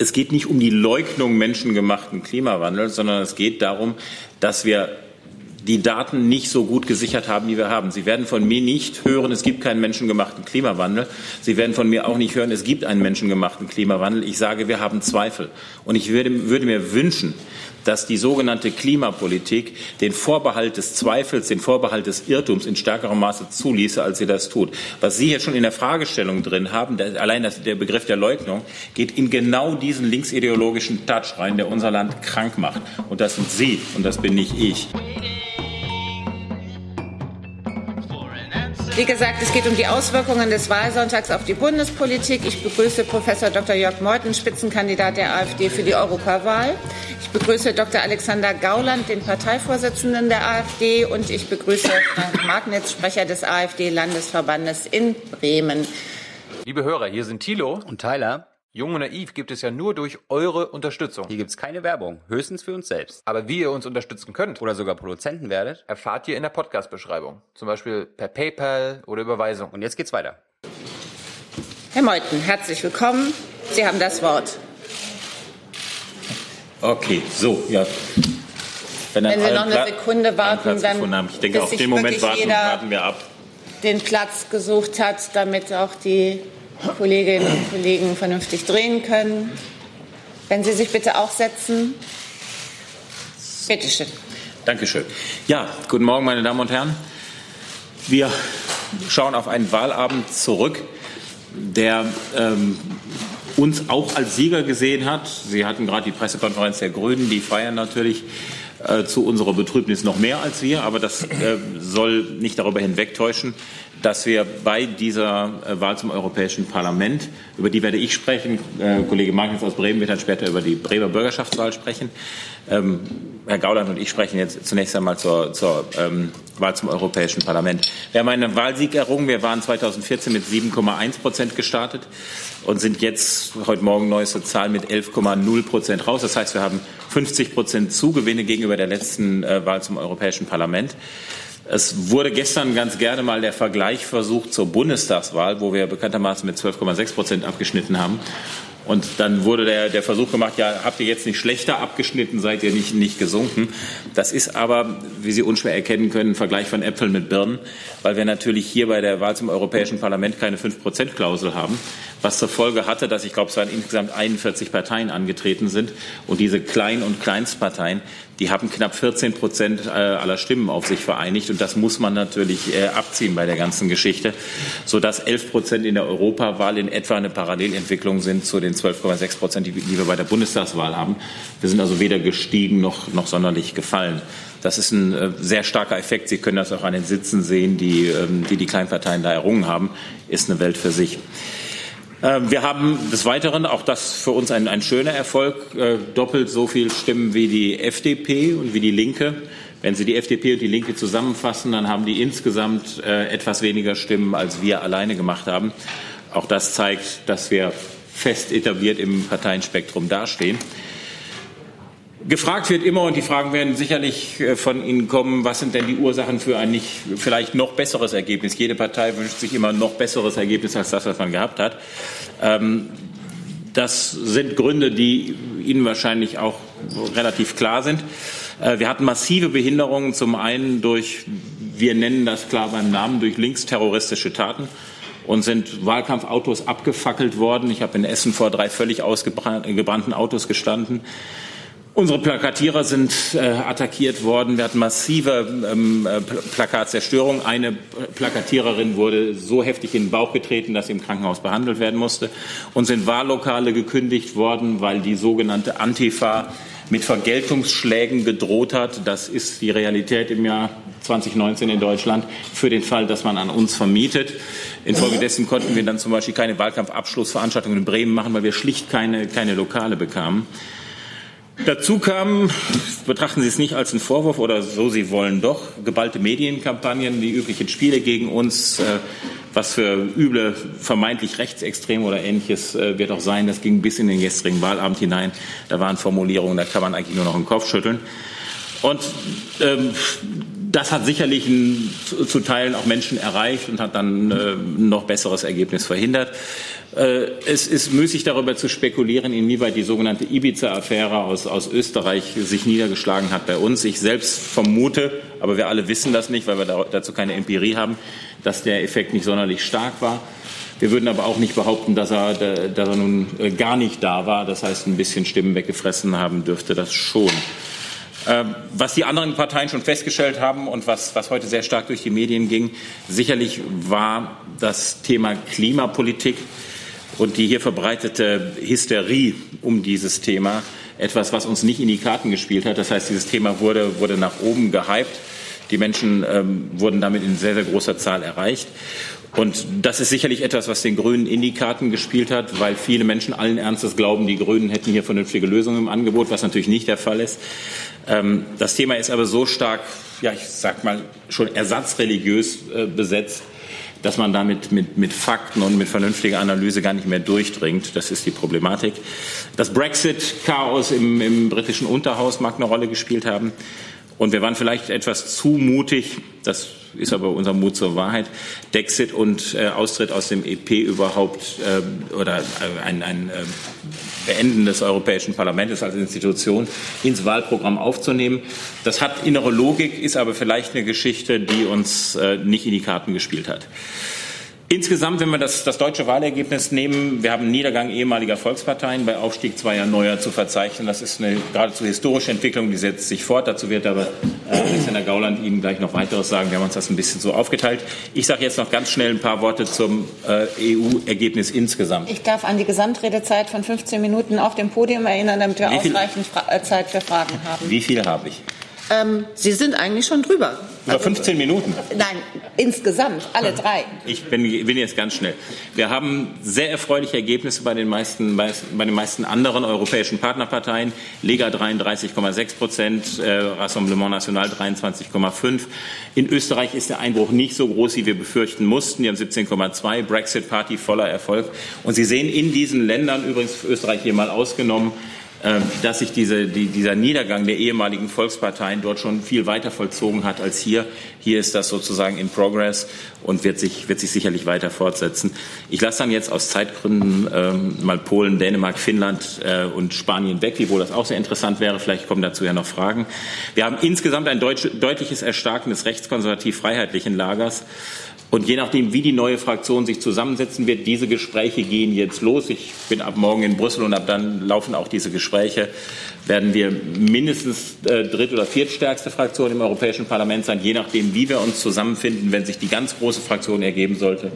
es geht nicht um die Leugnung menschengemachten Klimawandels, sondern es geht darum, dass wir die Daten nicht so gut gesichert haben, wie wir haben. Sie werden von mir nicht hören, es gibt keinen menschengemachten Klimawandel. Sie werden von mir auch nicht hören, es gibt einen menschengemachten Klimawandel. Ich sage, wir haben Zweifel. Und ich würde, würde mir wünschen, dass die sogenannte Klimapolitik den Vorbehalt des Zweifels, den Vorbehalt des Irrtums in stärkerem Maße zuließe, als sie das tut. Was Sie hier schon in der Fragestellung drin haben, der, allein das, der Begriff der Leugnung, geht in genau diesen linksideologischen Touch rein, der unser Land krank macht. Und das sind Sie und das bin nicht ich. Wie gesagt, es geht um die Auswirkungen des Wahlsonntags auf die Bundespolitik. Ich begrüße Professor Dr. Jörg Meuthen, Spitzenkandidat der AfD für die Europawahl. Ich begrüße Dr. Alexander Gauland, den Parteivorsitzenden der AfD. Und ich begrüße Frank Magnitz, Sprecher des AfD-Landesverbandes in Bremen. Liebe Hörer, hier sind Thilo und Tyler. Jung und Naiv gibt es ja nur durch eure Unterstützung. Hier gibt es keine Werbung, höchstens für uns selbst. Aber wie ihr uns unterstützen könnt oder sogar Produzenten werdet, erfahrt ihr in der Podcast-Beschreibung. Zum Beispiel per PayPal oder Überweisung. Und jetzt geht's weiter. Herr Meuthen, herzlich willkommen. Sie haben das Wort. Okay, so, ja. Wenn, Wenn Sie noch eine Sekunde warten, dann. Haben. Ich denke, auf den Moment warten, warten wir ab. Den Platz gesucht hat, damit auch die Kolleginnen und Kollegen vernünftig drehen können. Wenn Sie sich bitte auch setzen. Bitte schön. Dankeschön. Ja, guten Morgen, meine Damen und Herren. Wir schauen auf einen Wahlabend zurück, der ähm, uns auch als Sieger gesehen hat. Sie hatten gerade die Pressekonferenz der Grünen, die feiern natürlich äh, zu unserer Betrübnis noch mehr als wir, aber das äh, soll nicht darüber hinwegtäuschen, dass wir bei dieser äh, Wahl zum Europäischen Parlament, über die werde ich sprechen, äh, Kollege Magnus aus Bremen wird dann später über die Bremer Bürgerschaftswahl sprechen. Ähm, Herr Gauland und ich sprechen jetzt zunächst einmal zur, zur ähm, Wahl zum Europäischen Parlament. Wir haben einen Wahlsieg errungen. Wir waren 2014 mit 7,1 Prozent gestartet und sind jetzt heute Morgen neueste Zahl mit 11,0 Prozent raus. Das heißt, wir haben 50 Prozent Zugewinne gegenüber der letzten äh, Wahl zum Europäischen Parlament. Es wurde gestern ganz gerne mal der Vergleich versucht zur Bundestagswahl, wo wir bekanntermaßen mit 12,6 Prozent abgeschnitten haben. Und dann wurde der, der Versuch gemacht, ja, habt ihr jetzt nicht schlechter abgeschnitten, seid ihr nicht, nicht gesunken. Das ist aber, wie Sie unschwer erkennen können, ein Vergleich von Äpfeln mit Birnen, weil wir natürlich hier bei der Wahl zum Europäischen Parlament keine 5-Prozent-Klausel haben, was zur Folge hatte, dass ich glaube, es waren insgesamt 41 Parteien angetreten sind. Und diese Klein- und Kleinstparteien, die haben knapp 14 Prozent äh, aller Stimmen auf sich vereinigt. Und das muss man natürlich äh, abziehen bei der ganzen Geschichte, sodass 11 Prozent in der Europawahl in etwa eine Parallelentwicklung sind zu den 12,6 Prozent, die, wir bei der Bundestagswahl haben. Wir sind also weder gestiegen noch, noch sonderlich gefallen. Das ist ein äh, sehr starker Effekt. Sie können das auch an den Sitzen sehen, die ähm, die, die Kleinparteien da errungen haben. Ist eine Welt für sich. Ähm, wir haben des Weiteren, auch das für uns ein, ein schöner Erfolg, äh, doppelt so viele Stimmen wie die FDP und wie die Linke. Wenn Sie die FDP und die Linke zusammenfassen, dann haben die insgesamt äh, etwas weniger Stimmen, als wir alleine gemacht haben. Auch das zeigt, dass wir fest etabliert im Parteienspektrum dastehen. Gefragt wird immer, und die Fragen werden sicherlich äh, von Ihnen kommen, was sind denn die Ursachen für ein nicht vielleicht noch besseres Ergebnis? Jede Partei wünscht sich immer noch besseres Ergebnis als das, was man gehabt hat. Ähm, das sind Gründe, die Ihnen wahrscheinlich auch relativ klar sind. Äh, wir hatten massive Behinderungen, zum einen durch, wir nennen das klar beim Namen, durch linksterroristische Taten und sind Wahlkampfautos abgefackelt worden. Ich habe in Essen vor drei völlig ausgebrannten Autos gestanden. Unsere Plakatierer sind äh, attackiert worden. Wir hatten massive ähm, äh, Plakatzerstörung. Eine Plakatiererin wurde so heftig in den Bauch getreten, dass sie im Krankenhaus behandelt werden musste. Uns sind Wahllokale gekündigt worden, weil die sogenannte Antifa mit Vergeltungsschlägen gedroht hat. Das ist die Realität im Jahr 2019 in Deutschland für den Fall, dass man an uns vermietet. Infolgedessen konnten wir dann zum Beispiel keine Wahlkampfabschlussveranstaltungen in Bremen machen, weil wir schlicht keine, keine Lokale bekamen. Dazu kam, betrachten Sie es nicht als einen Vorwurf oder so Sie wollen doch, geballte Medienkampagnen, die üblichen Spiele gegen uns, äh, was für üble, vermeintlich rechtsextrem oder ähnliches äh, wird auch sein. Das ging bis in den gestrigen Wahlabend hinein. Da waren Formulierungen, da kann man eigentlich nur noch den Kopf schütteln. Und ähm, das hat sicherlich zu, Teilen auch Menschen erreicht und hat dann äh, noch besseres Ergebnis verhindert. Äh, es ist müßig darüber zu spekulieren, inwieweit die sogenannte Ibiza-Affäre aus, aus Österreich sich niedergeschlagen hat bei uns. Ich selbst vermute, aber wir alle wissen das nicht, weil wir dazu keine Empirie haben, dass der Effekt nicht sonderlich stark war. Wir würden aber auch nicht behaupten, dass er, dass er nun äh, gar nicht da war. Das heißt, ein bisschen Stimmen weggefressen haben dürfte das schon. Ähm, was die anderen Parteien schon festgestellt haben und was, was heute sehr stark durch die Medien ging, sicherlich war das Thema Klimapolitik und die hier verbreitete Hysterie um dieses Thema etwas, was uns nicht in die Karten gespielt hat. Das heißt, dieses Thema wurde, wurde nach oben gehypt. Die Menschen ähm, wurden damit in sehr, sehr großer Zahl erreicht. Und das ist sicherlich etwas, was den Grünen in die Karten gespielt hat, weil viele Menschen allen Ernstes glauben, die Grünen hätten hier vernünftige Lösungen im Angebot, was natürlich nicht der Fall ist. Ähm, das Thema ist aber so stark, ja, ich sag mal, schon ersatzreligiös äh, besetzt, dass man damit mit, mit Fakten und mit vernünftiger Analyse gar nicht mehr durchdringt. Das ist die Problematik. Das Brexit-Chaos im, im britischen Unterhaus mag eine Rolle gespielt haben. Und wir waren vielleicht etwas zu mutig, das ist aber unser Mut zur Wahrheit, Dexit und äh, Austritt aus dem EP überhaupt äh, oder ein, ein äh, Beenden des Europäischen Parlaments als Institution ins Wahlprogramm aufzunehmen. Das hat innere Logik, ist aber vielleicht eine Geschichte, die uns äh, nicht in die Karten gespielt hat. Insgesamt, wenn wir das, das deutsche Wahlergebnis nehmen, wir haben Niedergang ehemaliger Volksparteien bei Aufstieg zweier neuer zu verzeichnen. Das ist eine geradezu historische Entwicklung, die setzt sich fort. Dazu wird aber äh, Alexander Gauland Ihnen gleich noch weiteres sagen. Wir haben uns das ein bisschen so aufgeteilt. Ich sage jetzt noch ganz schnell ein paar Worte zum äh, EU-Ergebnis insgesamt. Ich darf an die Gesamtredezeit von 15 Minuten auf dem Podium erinnern, damit wir ausreichend äh, Zeit für Fragen haben. Wie viel habe ich? Ähm, Sie sind eigentlich schon drüber. Über 15 Minuten? Nein, insgesamt, alle drei. Ich bin, bin, jetzt ganz schnell. Wir haben sehr erfreuliche Ergebnisse bei den meisten, bei, bei den meisten anderen europäischen Partnerparteien. Lega 33,6 Prozent, äh, Rassemblement National 23,5. In Österreich ist der Einbruch nicht so groß, wie wir befürchten mussten. Die haben 17,2. Brexit Party voller Erfolg. Und Sie sehen in diesen Ländern, übrigens Österreich hier mal ausgenommen, dass sich diese, die, dieser Niedergang der ehemaligen Volksparteien dort schon viel weiter vollzogen hat als hier. Hier ist das sozusagen in Progress und wird sich, wird sich sicherlich weiter fortsetzen. Ich lasse dann jetzt aus Zeitgründen ähm, mal Polen, Dänemark, Finnland äh, und Spanien weg, wiewohl das auch sehr interessant wäre. Vielleicht kommen dazu ja noch Fragen. Wir haben insgesamt ein deutsch, deutliches Erstarken des rechtskonservativ-freiheitlichen Lagers. Und je nachdem, wie die neue Fraktion sich zusammensetzen wird, diese Gespräche gehen jetzt los. Ich bin ab morgen in Brüssel und ab dann laufen auch diese Gespräche. Werden wir mindestens äh, dritt- oder viertstärkste Fraktion im Europäischen Parlament sein, je nachdem, wie wir uns zusammenfinden. Wenn sich die ganz große Fraktion ergeben sollte,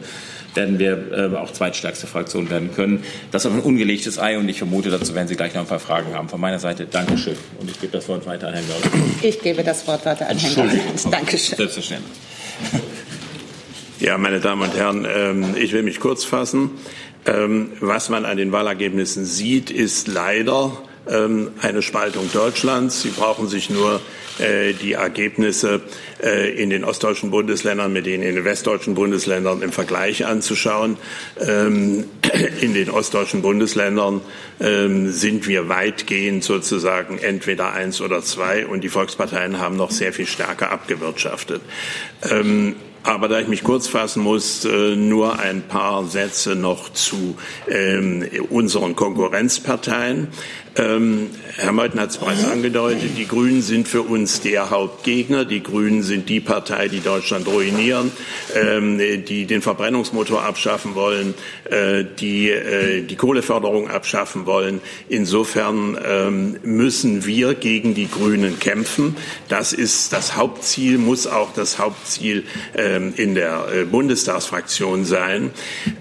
werden wir äh, auch zweitstärkste Fraktion werden können. Das ist aber ein ungelegtes Ei und ich vermute, dazu werden Sie gleich noch ein paar Fragen haben. Von meiner Seite Dankeschön und ich gebe das Wort weiter an Herrn Gauland. Ich gebe das Wort weiter an Herrn Gauland. Dankeschön. Selbstverständlich. Ja, meine Damen und Herren, ähm, ich will mich kurz fassen. Ähm, was man an den Wahlergebnissen sieht, ist leider ähm, eine Spaltung Deutschlands. Sie brauchen sich nur äh, die Ergebnisse äh, in den ostdeutschen Bundesländern mit denen in den westdeutschen Bundesländern im Vergleich anzuschauen. In den ostdeutschen Bundesländern sind wir weitgehend sozusagen entweder eins oder zwei und die Volksparteien haben noch sehr viel stärker abgewirtschaftet. Aber da ich mich kurz fassen muss, äh, nur ein paar Sätze noch zu ähm, unseren Konkurrenzparteien. Ähm, Herr Meuthen hat es bereits angedeutet, die Grünen sind für uns der Hauptgegner. Die Grünen sind die Partei, die Deutschland ruinieren, ähm, die den Verbrennungsmotor abschaffen wollen, äh, die äh, die Kohleförderung abschaffen wollen. Insofern ähm, müssen wir gegen die Grünen kämpfen. Das ist das Hauptziel, muss auch das Hauptziel ähm, in der äh, Bundestagsfraktion sein.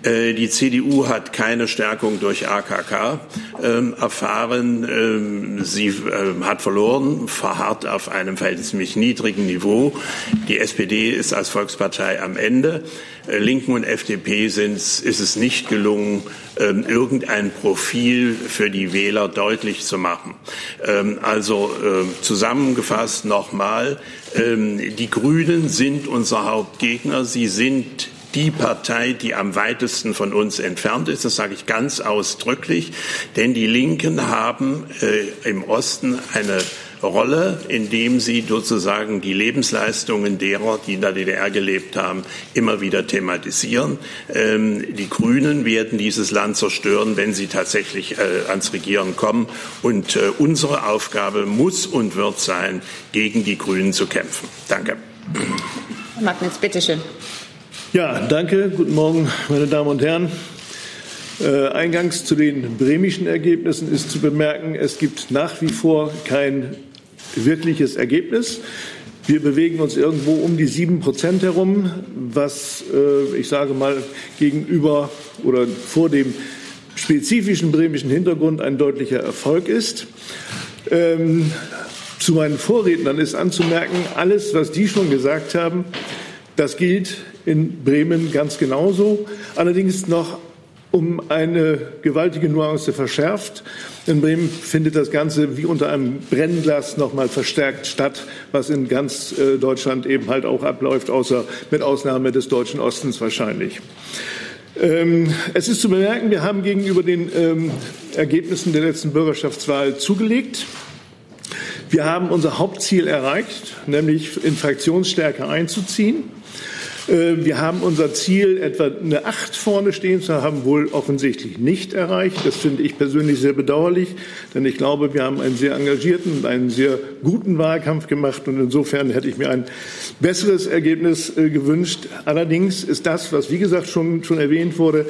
Äh, die CDU hat keine Stärkung durch AKK ähm, erfahren Wahlen. Ähm, sie äh, hat verloren, verharrt auf einem verhältnismäßig niedrigen Niveau. Die SPD ist als Volkspartei am Ende. Äh, Linken und FDP sind, ist es nicht gelungen, ähm, irgendein Profil für die Wähler deutlich zu machen. Ähm, also zusammengefasst nochmal, die Grünen sind unser Hauptgegner. Sie sind die Partei, die am weitesten von uns entfernt ist. Das sage ich ganz ausdrücklich, denn die Linken haben äh, im Osten eine Rolle, indem sie sozusagen die Lebensleistungen derer, die in der DDR gelebt haben, immer wieder thematisieren. Ähm, die Grünen werden dieses Land zerstören, wenn sie tatsächlich äh, ans Regieren kommen. Und äh, unsere Aufgabe muss und wird sein, gegen die Grünen zu kämpfen. Danke. Herr Magnitz, bitteschön. Ja, danke. Guten Morgen, meine Damen und Herren. Äh, eingangs zu den bremischen Ergebnissen ist zu bemerken, es gibt nach wie vor kein wirkliches Ergebnis. Wir bewegen uns irgendwo um die sieben Prozent herum, was äh, ich sage mal gegenüber oder vor dem spezifischen bremischen Hintergrund ein deutlicher Erfolg ist. Ähm, zu meinen Vorrednern ist anzumerken, alles, was die schon gesagt haben, das gilt in Bremen ganz genauso. Allerdings noch um eine gewaltige Nuance verschärft. In Bremen findet das Ganze wie unter einem Brennglas noch mal verstärkt statt, was in ganz äh, Deutschland eben halt auch abläuft, außer mit Ausnahme des deutschen Ostens wahrscheinlich. Ähm, es ist zu bemerken, wir haben gegenüber den ähm, Ergebnissen der letzten Bürgerschaftswahl zugelegt. Wir haben unser Hauptziel erreicht, nämlich in Fraktionsstärke einzuziehen. Äh, wir haben unser Ziel, etwa eine Acht vorne stehen zu haben, wohl offensichtlich nicht erreicht. Das finde ich persönlich sehr bedauerlich, denn ich glaube, wir haben einen sehr engagierten und einen sehr guten Wahlkampf gemacht und insofern hätte ich mir ein besseres Ergebnis äh, gewünscht. Allerdings ist das, was wie gesagt schon, schon erwähnt wurde,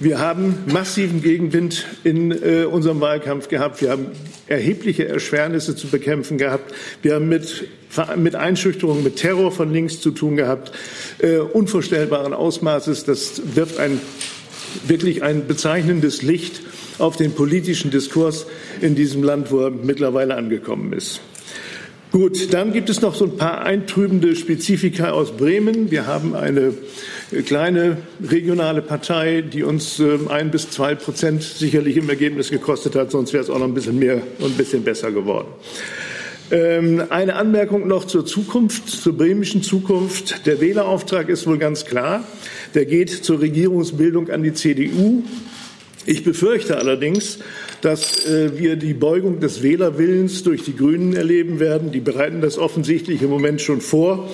wir haben massiven Gegenwind in äh, unserem Wahlkampf gehabt. Wir haben erhebliche Erschwernisse zu bekämpfen gehabt. Wir haben mit, mit Einschüchterung, mit Terror von links zu tun gehabt, äh, unvorstellbaren Ausmaßes. Das wirft ein, wirklich ein bezeichnendes Licht auf den politischen Diskurs in diesem Land, wo er mittlerweile angekommen ist. Gut, dann gibt es noch so ein paar eintrübende Spezifika aus Bremen. Wir haben eine kleine regionale Partei, die uns ähm, ein bis zwei Prozent sicherlich im Ergebnis gekostet hat, sonst wäre es auch noch ein bisschen mehr und ein bisschen besser geworden. Ähm, eine Anmerkung noch zur Zukunft, zur bremischen Zukunft. Der Wählerauftrag ist wohl ganz klar. Der geht zur Regierungsbildung an die CDU. Ich befürchte allerdings, dass äh, wir die Beugung des Wählerwillens durch die Grünen erleben werden. Die bereiten das offensichtlich im Moment schon vor.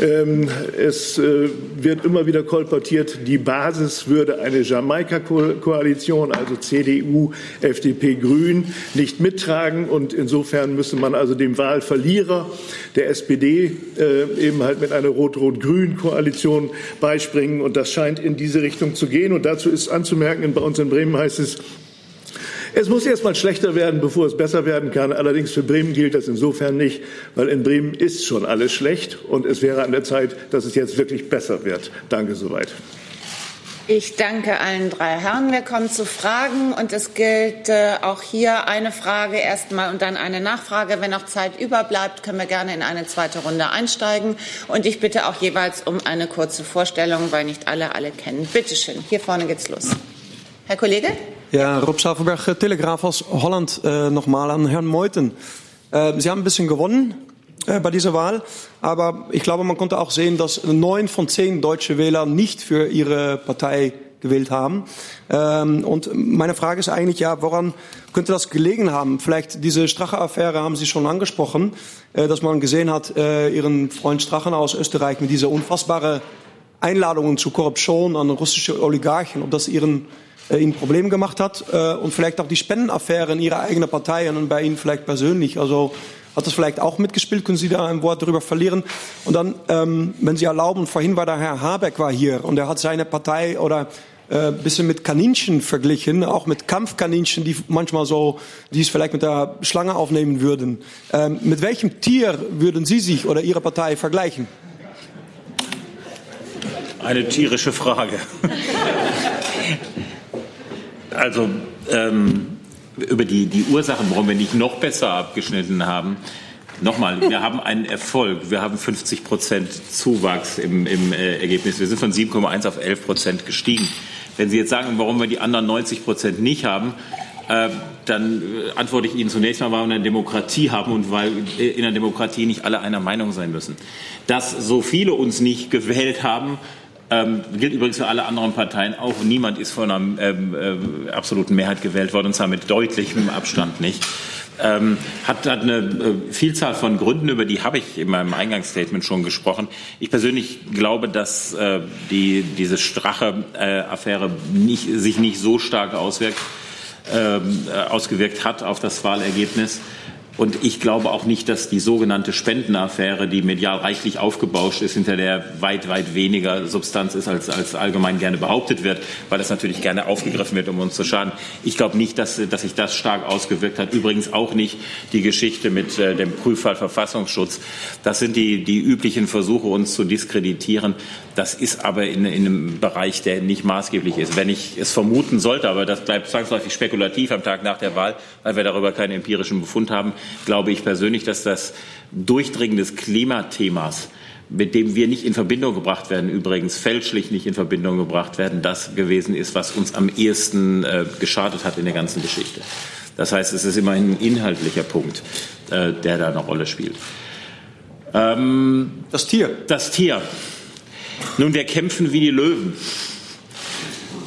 Ähm, es äh, wird immer wieder kolportiert, die Basis würde eine Jamaika-Koalition, also CDU, FDP, Grün, nicht mittragen. Und insofern müsste man also dem Wahlverlierer der SPD äh, eben halt mit einer Rot-Rot-Grün-Koalition beispringen. Und das scheint in diese Richtung zu gehen. Und dazu ist anzumerken, bei uns in Bremen heißt es, es muss erst mal schlechter werden, bevor es besser werden kann. Allerdings für Bremen gilt das insofern nicht, weil in Bremen ist schon alles schlecht und es wäre an der Zeit, dass es jetzt wirklich besser wird. Danke soweit. Ich danke allen drei Herren. Wir kommen zu Fragen und es gilt äh, auch hier eine Frage erstmal und dann eine Nachfrage. Wenn noch Zeit überbleibt, können wir gerne in eine zweite Runde einsteigen. Und ich bitte auch jeweils um eine kurze Vorstellung, weil nicht alle alle kennen. Bitte schön. Hier vorne geht's los. Herr Kollege? Ja, Rob Schafelberg, äh, Telegraph aus Holland, äh, nochmal an Herrn Meuthen. Äh, Sie haben ein bisschen gewonnen äh, bei dieser Wahl, aber ich glaube, man konnte auch sehen, dass neun von zehn deutsche Wähler nicht für ihre Partei gewählt haben. Ähm, und meine Frage ist eigentlich, ja, woran könnte das gelegen haben? Vielleicht diese Strache-Affäre haben Sie schon angesprochen, äh, dass man gesehen hat, äh, Ihren Freund Strachen aus Österreich mit dieser unfassbare Einladungen zu Korruption an russische Oligarchen, ob das Ihren äh, ihnen Probleme gemacht hat äh, und vielleicht auch die Spendenaffäre in ihrer eigenen Partei und bei Ihnen vielleicht persönlich. Also hat das vielleicht auch mitgespielt? Können Sie da ein Wort darüber verlieren? Und dann, ähm, wenn Sie erlauben, vorhin war der Herr Habeck war hier und er hat seine Partei oder äh, bisschen mit Kaninchen verglichen, auch mit Kampfkaninchen, die manchmal so, die es vielleicht mit der Schlange aufnehmen würden. Ähm, mit welchem Tier würden Sie sich oder Ihre Partei vergleichen? Eine tierische Frage. Also ähm, über die, die Ursachen, warum wir nicht noch besser abgeschnitten haben. Nochmal, wir haben einen Erfolg. Wir haben 50 Prozent Zuwachs im, im äh, Ergebnis. Wir sind von 7,1 auf 11 Prozent gestiegen. Wenn Sie jetzt sagen, warum wir die anderen 90 Prozent nicht haben, äh, dann äh, antworte ich Ihnen zunächst mal, weil wir eine Demokratie haben und weil in der Demokratie nicht alle einer Meinung sein müssen. Dass so viele uns nicht gewählt haben, Ähm, gilt übrigens für alle anderen Parteien auch. Niemand ist von einer ähm, äh, absoluten Mehrheit gewählt worden, und zwar mit deutlichem Abstand nicht. Ähm, hat, hat eine äh, Vielzahl von Gründen, über die habe ich in meinem Eingangsstatement schon gesprochen. Ich persönlich glaube, dass äh, die, diese Strache-Affäre nicht, sich nicht so stark auswirkt, ähm, äh, ausgewirkt hat auf das Wahlergebnis. Und ich glaube auch nicht, dass die sogenannte Spendenaffäre, die medial reichlich aufgebauscht ist, hinter der weit, weit weniger Substanz ist, als, als allgemein gerne behauptet wird, weil das natürlich gerne aufgegriffen wird, um uns zu schaden. Ich glaube nicht, dass, dass sich das stark ausgewirkt hat. Übrigens auch nicht die Geschichte mit äh, dem Prüffall Verfassungsschutz. Das sind die, die üblichen Versuche, uns zu diskreditieren. Das ist aber in, in einem Bereich, der nicht maßgeblich ist. Wenn ich es vermuten sollte, aber das bleibt zwangsläufig spekulativ am Tag nach der Wahl, weil wir darüber keinen empirischen Befund haben, glaube ich persönlich, dass das Durchdringen des Klimathemas mit dem wir nicht in Verbindung gebracht werden, übrigens fälschlich nicht in Verbindung gebracht werden, das gewesen ist, was uns am ehesten äh, geschadet hat in der ganzen Geschichte. Das heißt, es ist immerhin ein inhaltlicher Punkt, äh, der da eine Rolle spielt. Ähm, das Tier. Das Tier. Nun, wir kämpfen wie die Löwen.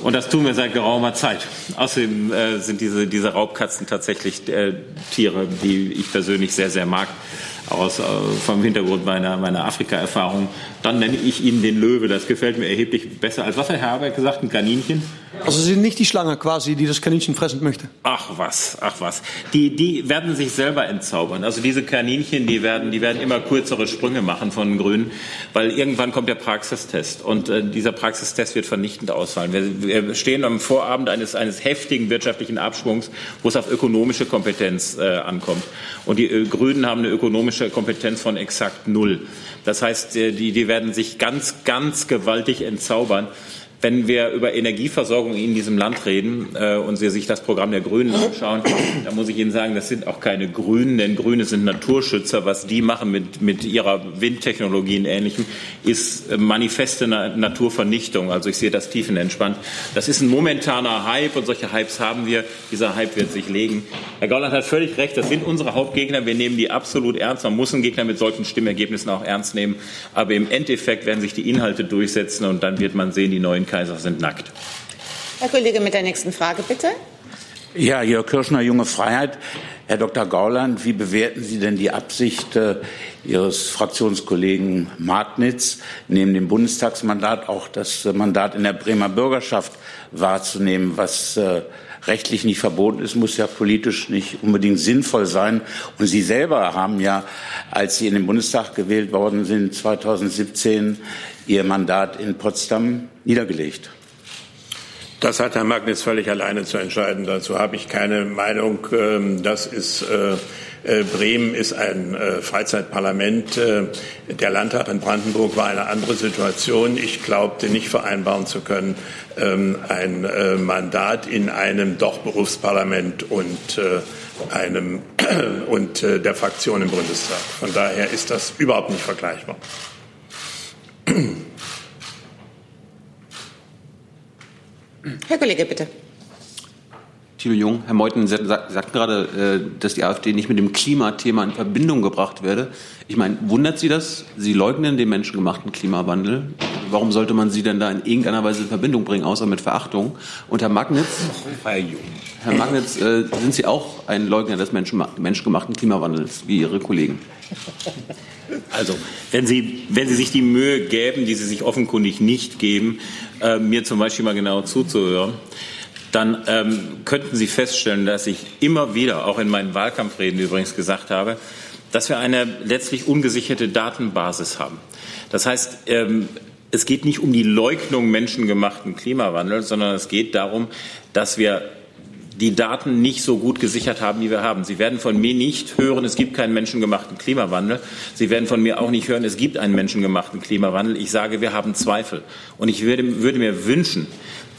Und das tun wir seit geraumer Zeit. Außerdem äh, sind diese, diese Raubkatzen tatsächlich äh, Tiere, die ich persönlich sehr, sehr mag aus, äh, vom Hintergrund meiner, meiner Afrika-Erfahrung. Dann nenne ich ihn den Löwe. Das gefällt mir erheblich besser als was hat Herr Habeck gesagt, ein Kaninchen. Also Sie sind nicht die Schlange quasi, die das Kaninchen fressen möchte. Ach was, ach was. Die, die werden sich selber entzaubern. Also diese Kaninchen, die werden, die werden immer kürzere Sprünge machen von Grünen, weil irgendwann kommt der Praxistest und äh, dieser Praxistest wird vernichtend ausfallen. Wir, wir stehen am Vorabend eines, eines heftigen wirtschaftlichen Abschwungs, wo es auf ökonomische Kompetenz äh, ankommt. Und die äh, Grünen haben eine ökonomische Kompetenz von exakt null. Das heißt, äh, die, die werden sich ganz, ganz gewaltig entzaubern. Wenn wir über Energieversorgung in diesem Land reden äh, und Sie sich das Programm der Grünen anschauen, dann muss ich Ihnen sagen, das sind auch keine Grünen, denn Grüne sind Naturschützer. Was die machen mit, mit ihrer Windtechnologie und Ähnlichem, ist äh, manifeste Naturvernichtung. Also ich sehe das tiefenentspannt. Das ist ein momentaner Hype und solche Hypes haben wir. Dieser Hype wird sich legen. Herr Gauland hat völlig recht, das sind unsere Hauptgegner. Wir nehmen die absolut ernst. Man muss einen Gegner mit solchen Stimmergebnissen auch ernst nehmen. Aber im Endeffekt werden sich die Inhalte durchsetzen und dann wird man sehen, die neuen Kaiser sind nackt. Herr Kollege mit der nächsten Frage, bitte. Ja, Jörg Kirschner, Junge Freiheit. Herr Dr. Gauland, wie bewerten Sie denn die Absicht äh, Ihres Fraktionskollegen Marknitz, neben dem Bundestagsmandat auch das äh, Mandat in der Bremer Bürgerschaft wahrzunehmen, was äh, rechtlich nicht verboten ist, muss ja politisch nicht unbedingt sinnvoll sein. Und Sie selber haben ja, als Sie in den Bundestag gewählt worden sind, 2017 Ihr Mandat in Potsdam niedergelegt. Das hat Herr Magnitz völlig alleine zu entscheiden. Dazu habe ich keine Meinung. Ähm, das ist äh, äh, Bremen ist ein äh, Freizeitparlament. Der Landtag in Brandenburg war eine andere Situation. Ich glaubte nicht vereinbaren zu können, ähm, ein Mandat in einem doch Berufsparlament und einem und der Fraktion im Bundestag. Von daher ist das überhaupt nicht vergleichbar. Herr Kollege, bitte. Thilo Jung, Herr Meuthen Sie sagten gerade, äh, dass die AfD nicht mit dem Klimathema in Verbindung gebracht werde. Ich meine, wundert Sie das? Sie leugnen den menschengemachten Klimawandel. Warum sollte man Sie denn da in irgendeiner Weise in Verbindung bringen, außer mit Verachtung? Und Herr Magnitz, Herr Magnitz, äh, sind Sie auch ein Leugner des menschengemachten Klimawandels, wie Ihre Kollegen? Also, wenn Sie, wenn Sie sich die Mühe gäben, die Sie sich offenkundig nicht geben, äh, mir zum Beispiel mal genau zuzuhören, dann ähm, könnten Sie feststellen, dass ich immer wieder, auch in meinen Wahlkampfreden übrigens gesagt habe, dass wir eine letztlich ungesicherte Datenbasis haben. Das heißt, ähm, es geht nicht um die Leugnung menschengemachten Klimawandels, sondern es geht darum, dass wir die Daten nicht so gut gesichert haben, wie wir haben. Sie werden von mir nicht hören, es gibt keinen menschengemachten Klimawandel. Sie werden von mir auch nicht hören, es gibt einen menschengemachten Klimawandel. Ich sage, wir haben Zweifel. Und ich würde, würde mir wünschen,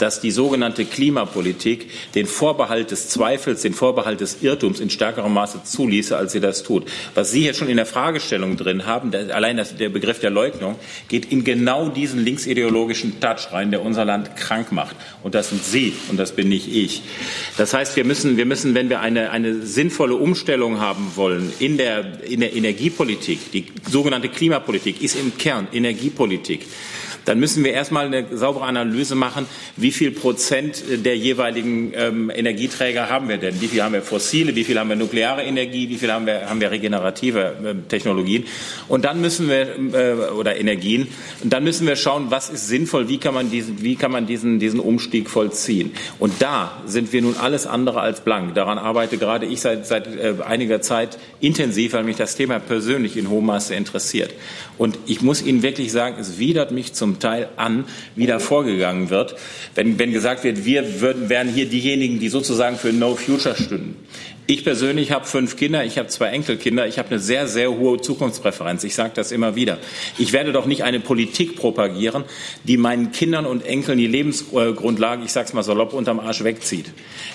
dass die sogenannte Klimapolitik den Vorbehalt des Zweifels, den Vorbehalt des Irrtums in stärkerem Maße zuließe, als sie das tut. Was Sie hier schon in der Fragestellung drin haben, der, allein das, der Begriff der Leugnung, geht in genau diesen linksideologischen Touch rein, der unser Land krank macht. Und das sind Sie und das bin nicht ich. Das heißt, wir müssen, wir müssen wenn wir eine, eine sinnvolle Umstellung haben wollen in der, in der Energiepolitik, die sogenannte Klimapolitik ist im Kern Energiepolitik dann müssen wir erstmal eine saubere Analyse machen, wie viel Prozent der jeweiligen ähm, Energieträger haben wir denn? Wie viel haben wir fossile, wie viel haben wir nukleare Energie, wie viel haben wir, haben wir regenerative äh, Technologien? Und dann müssen wir, äh, oder Energien, und dann müssen wir schauen, was ist sinnvoll, wie kann man diesen, wie kann man diesen, diesen Umstieg vollziehen? Und da sind wir nun alles andere als blank. Daran arbeite gerade ich seit, seit äh, einiger Zeit intensiv, weil mich das Thema persönlich in hohem Maße interessiert. Und ich muss Ihnen wirklich sagen, es widert mich zum Teil an, wie da vorgegangen wird, wenn, wenn gesagt wird, wir würden, wären hier diejenigen, die sozusagen für No Future stünden. Ich persönlich habe fünf Kinder, ich habe zwei Enkelkinder, ich habe eine sehr, sehr hohe Zukunftspräferenz. Ich sage das immer wieder. Ich werde doch nicht eine Politik propagieren, die meinen Kindern und Enkeln die Lebensgrundlage, ich sage es mal salopp, unterm Arsch wegzieht.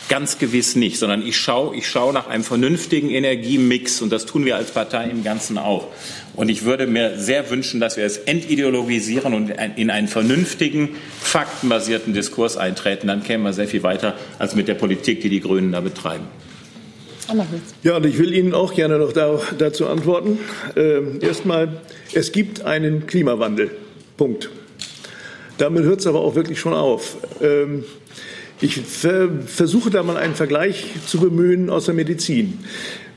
Ganz gewiss nicht, sondern ich schaue ich schau nach einem vernünftigen Energiemix und das tun wir als Partei im Ganzen auch. Und ich würde mir sehr wünschen, dass wir es entideologisieren und in einen vernünftigen, faktenbasierten Diskurs eintreten. Dann kämen wir sehr viel weiter als mit der Politik, die die Grünen da betreiben. Ja, und ich will Ihnen auch gerne noch da, dazu antworten. Ähm, Erstmal, es gibt einen Klimawandel. Punkt. Damit hört es aber auch wirklich schon auf. Ähm, ich ver versuche da mal einen Vergleich zu bemühen aus der Medizin.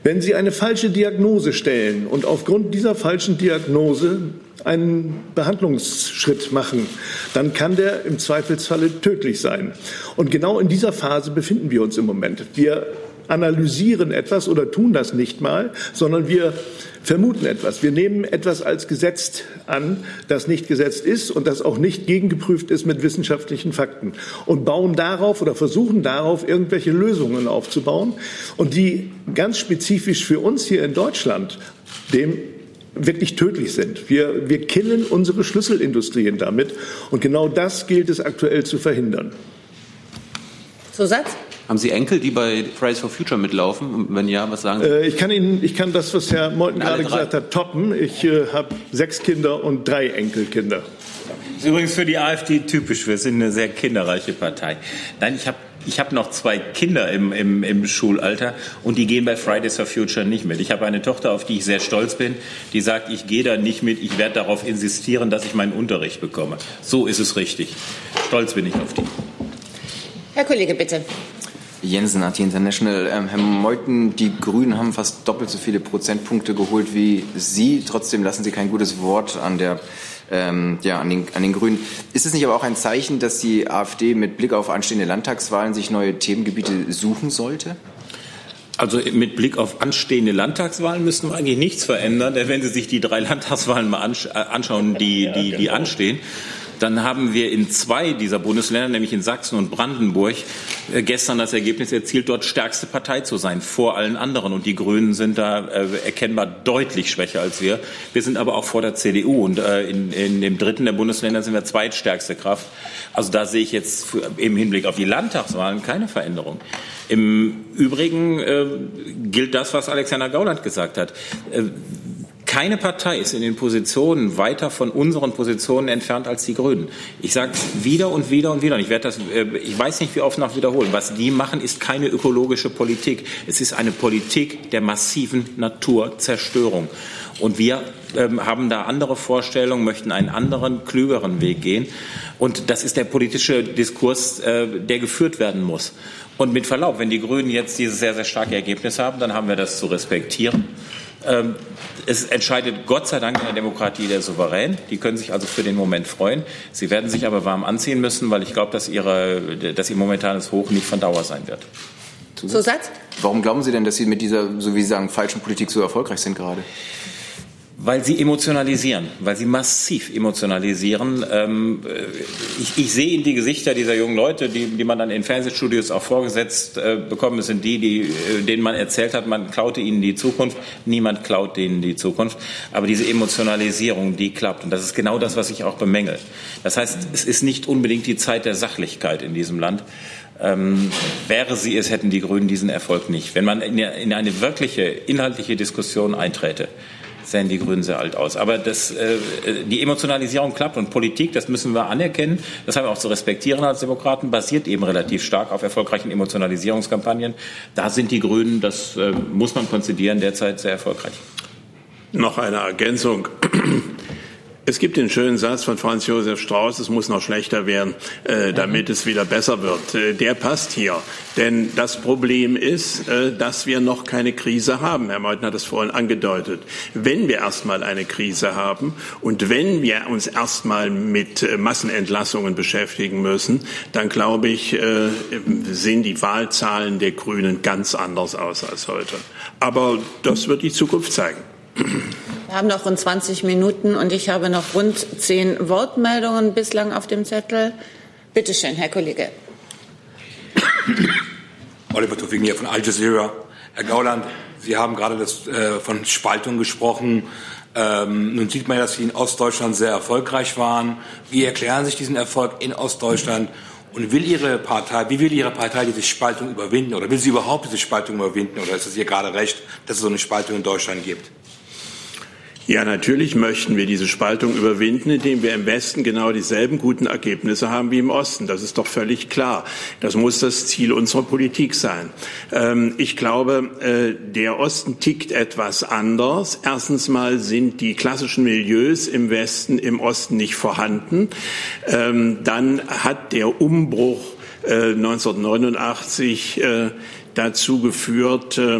Wenn Sie eine falsche Diagnose stellen und aufgrund dieser falschen Diagnose einen Behandlungsschritt machen, dann kann der im Zweifelsfalle tödlich sein. Und genau in dieser Phase befinden wir uns im Moment. Wir analysieren etwas oder tun das nicht mal, sondern wir vermuten etwas. Wir nehmen etwas als gesetzt an, das nicht gesetzt ist und das auch nicht gegengeprüft ist mit wissenschaftlichen Fakten und bauen darauf oder versuchen darauf irgendwelche Lösungen aufzubauen und die ganz spezifisch für uns hier in Deutschland dem wirklich tödlich sind. Wir, wir killen unsere Schlüsselindustrien damit und genau das gilt es aktuell zu verhindern. Zusatz? Haben Sie Enkel, die bei Fridays for Future mitlaufen? Und wenn ja, was sagen Sie? Äh, ich kann Ihnen, ich kann das, was Herr Meuthen gerade gesagt hat, toppen. Ich äh, habe sechs Kinder und drei Enkelkinder. Das ist übrigens für die AfD typisch. Wir sind eine sehr kinderreiche Partei. Nein, ich habe ich habe noch zwei Kinder im, im, im Schulalter und die gehen bei Fridays for Future nicht mit. Ich habe eine Tochter, auf die ich sehr stolz bin, die sagt, ich gehe da nicht mit, ich werde darauf insistieren, dass ich meinen Unterricht bekomme. So ist es richtig. Stolz bin ich auf die. Herr Kollege, bitte. Jensen, AT International. Ähm, Herr Meuthen, die Grünen haben fast doppelt so viele Prozentpunkte geholt wie Sie. Trotzdem lassen Sie kein gutes Wort an der ähm, ja, an den, an den Grünen. Ist es nicht aber auch ein Zeichen, dass die AfD mit Blick auf anstehende Landtagswahlen sich neue Themengebiete suchen sollte? Also mit Blick auf anstehende Landtagswahlen müssten wir eigentlich nichts verändern, denn wenn Sie sich die drei Landtagswahlen mal anschauen, die, die, die anstehen, dann haben wir in zwei dieser Bundesländer, nämlich in Sachsen und Brandenburg, äh, gestern das Ergebnis erzielt, dort stärkste Partei zu sein vor allen anderen. Und die Grünen sind da äh, erkennbar deutlich schwächer als wir. Wir sind aber auch vor der CDU. Und äh, in, in dem dritten der Bundesländer sind wir zweitstärkste Kraft. Also da sehe ich jetzt im Hinblick auf die Landtagswahlen keine Veränderung. Im Übrigen gilt das, was Alexander Gauland gesagt hat. Keine Partei ist in den Positionen weiter von unseren Positionen entfernt als die Grünen. Ich sage wieder und wieder und wieder. Und ich werde das, äh, ich weiß nicht, wie oft noch wiederholen. Was die machen, ist keine ökologische Politik. Es ist eine Politik der massiven Naturzerstörung. Und wir ähm, haben da andere Vorstellungen, möchten einen anderen, klügeren Weg gehen. Und das ist der politische Diskurs, äh, der geführt werden muss. Und mit Verlaub, wenn die Grünen jetzt dieses sehr, sehr starke Ergebnis haben, dann haben wir das zu respektieren. Ähm, es entscheidet Gott sei Dank in der Demokratie der Souverän. Die können sich also für den Moment freuen. Sie werden sich aber warm anziehen müssen, weil ich glaube, dass, ihre, dass ihr momentanes Hoch nicht von Dauer sein wird. Zusatz? Warum glauben Sie denn, dass Sie mit dieser, so wie Sie sagen, falschen Politik so erfolgreich sind gerade? Weil sie emotionalisieren, weil sie massiv emotionalisieren. Ähm, ich, ich sehe in die Gesichter dieser jungen Leute, die, die man dann in Fernsehstudios auch vorgesetzt äh, bekommen. Es sind die, die, äh, denen man erzählt hat, man klaute ihnen die Zukunft. Niemand klaut denen die Zukunft. Aber diese Emotionalisierung, die klappt. Und das ist genau das, was ich auch bemängel. Das heißt, es ist nicht unbedingt die Zeit der Sachlichkeit in diesem Land. Ähm, wäre sie es, hätten die Grünen diesen Erfolg nicht. Wenn man in eine wirkliche inhaltliche Diskussion einträte, sehen die Grünen sehr alt aus. Aber das, äh, die Emotionalisierung klappt und Politik, das müssen wir anerkennen, das haben wir auch zu respektieren als Demokraten, basiert eben relativ stark auf erfolgreichen Emotionalisierungskampagnen. Da sind die Grünen, das äh, muss man konzidieren, derzeit sehr erfolgreich. Noch eine Ergänzung. Es gibt den schönen Satz von Franz Josef Strauß, es muss noch schlechter werden, äh, damit es wieder besser wird. Äh, der passt hier. Denn das Problem ist, äh, dass wir noch keine Krise haben. Herr Meuthen hat es vorhin angedeutet. Wenn wir erstmal eine Krise haben und wenn wir uns erstmal mit äh, Massenentlassungen beschäftigen müssen, dann glaube ich, äh, sehen die Wahlzahlen der Grünen ganz anders aus als heute. Aber das wird die Zukunft zeigen. Wir haben noch rund 20 Minuten und ich habe noch rund zehn Wortmeldungen bislang auf dem Zettel. Bitte schön, Herr Kollege. Oliver Tufing hier von Al Jazeera. Herr Gauland, Sie haben gerade das, äh, von Spaltung gesprochen. Ähm, nun sieht man ja, dass Sie in Ostdeutschland sehr erfolgreich waren. Wie erklären sich diesen Erfolg in Ostdeutschland? Und will Ihre Partei, wie will Ihre Partei diese Spaltung überwinden? Oder will sie überhaupt diese Spaltung überwinden? Oder ist es ihr gerade recht, dass es so eine Spaltung in Deutschland gibt? Ja, natürlich möchten wir diese Spaltung überwinden, indem wir im Westen genau dieselben guten Ergebnisse haben wie im Osten. Das ist doch völlig klar. Das muss das Ziel unserer Politik sein. Ähm, ich glaube, äh, der Osten tickt etwas anders. Erstens mal sind die klassischen Milieus im Westen, im Osten nicht vorhanden. Ähm, dann hat der Umbruch äh, 1989 äh, dazu geführt, äh,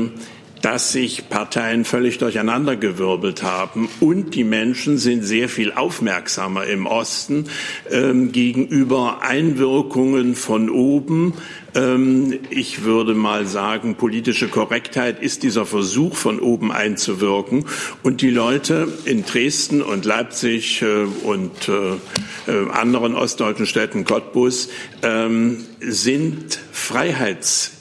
dass sich Parteien völlig durcheinandergewirbelt haben und die Menschen sind sehr viel aufmerksamer im Osten ähm, gegenüber Einwirkungen von oben. Ähm, ich würde mal sagen, politische Korrektheit ist dieser Versuch von oben einzuwirken und die Leute in Dresden und Leipzig äh, und äh, äh, anderen ostdeutschen Städten Cottbus ähm, sind freiheitsliebend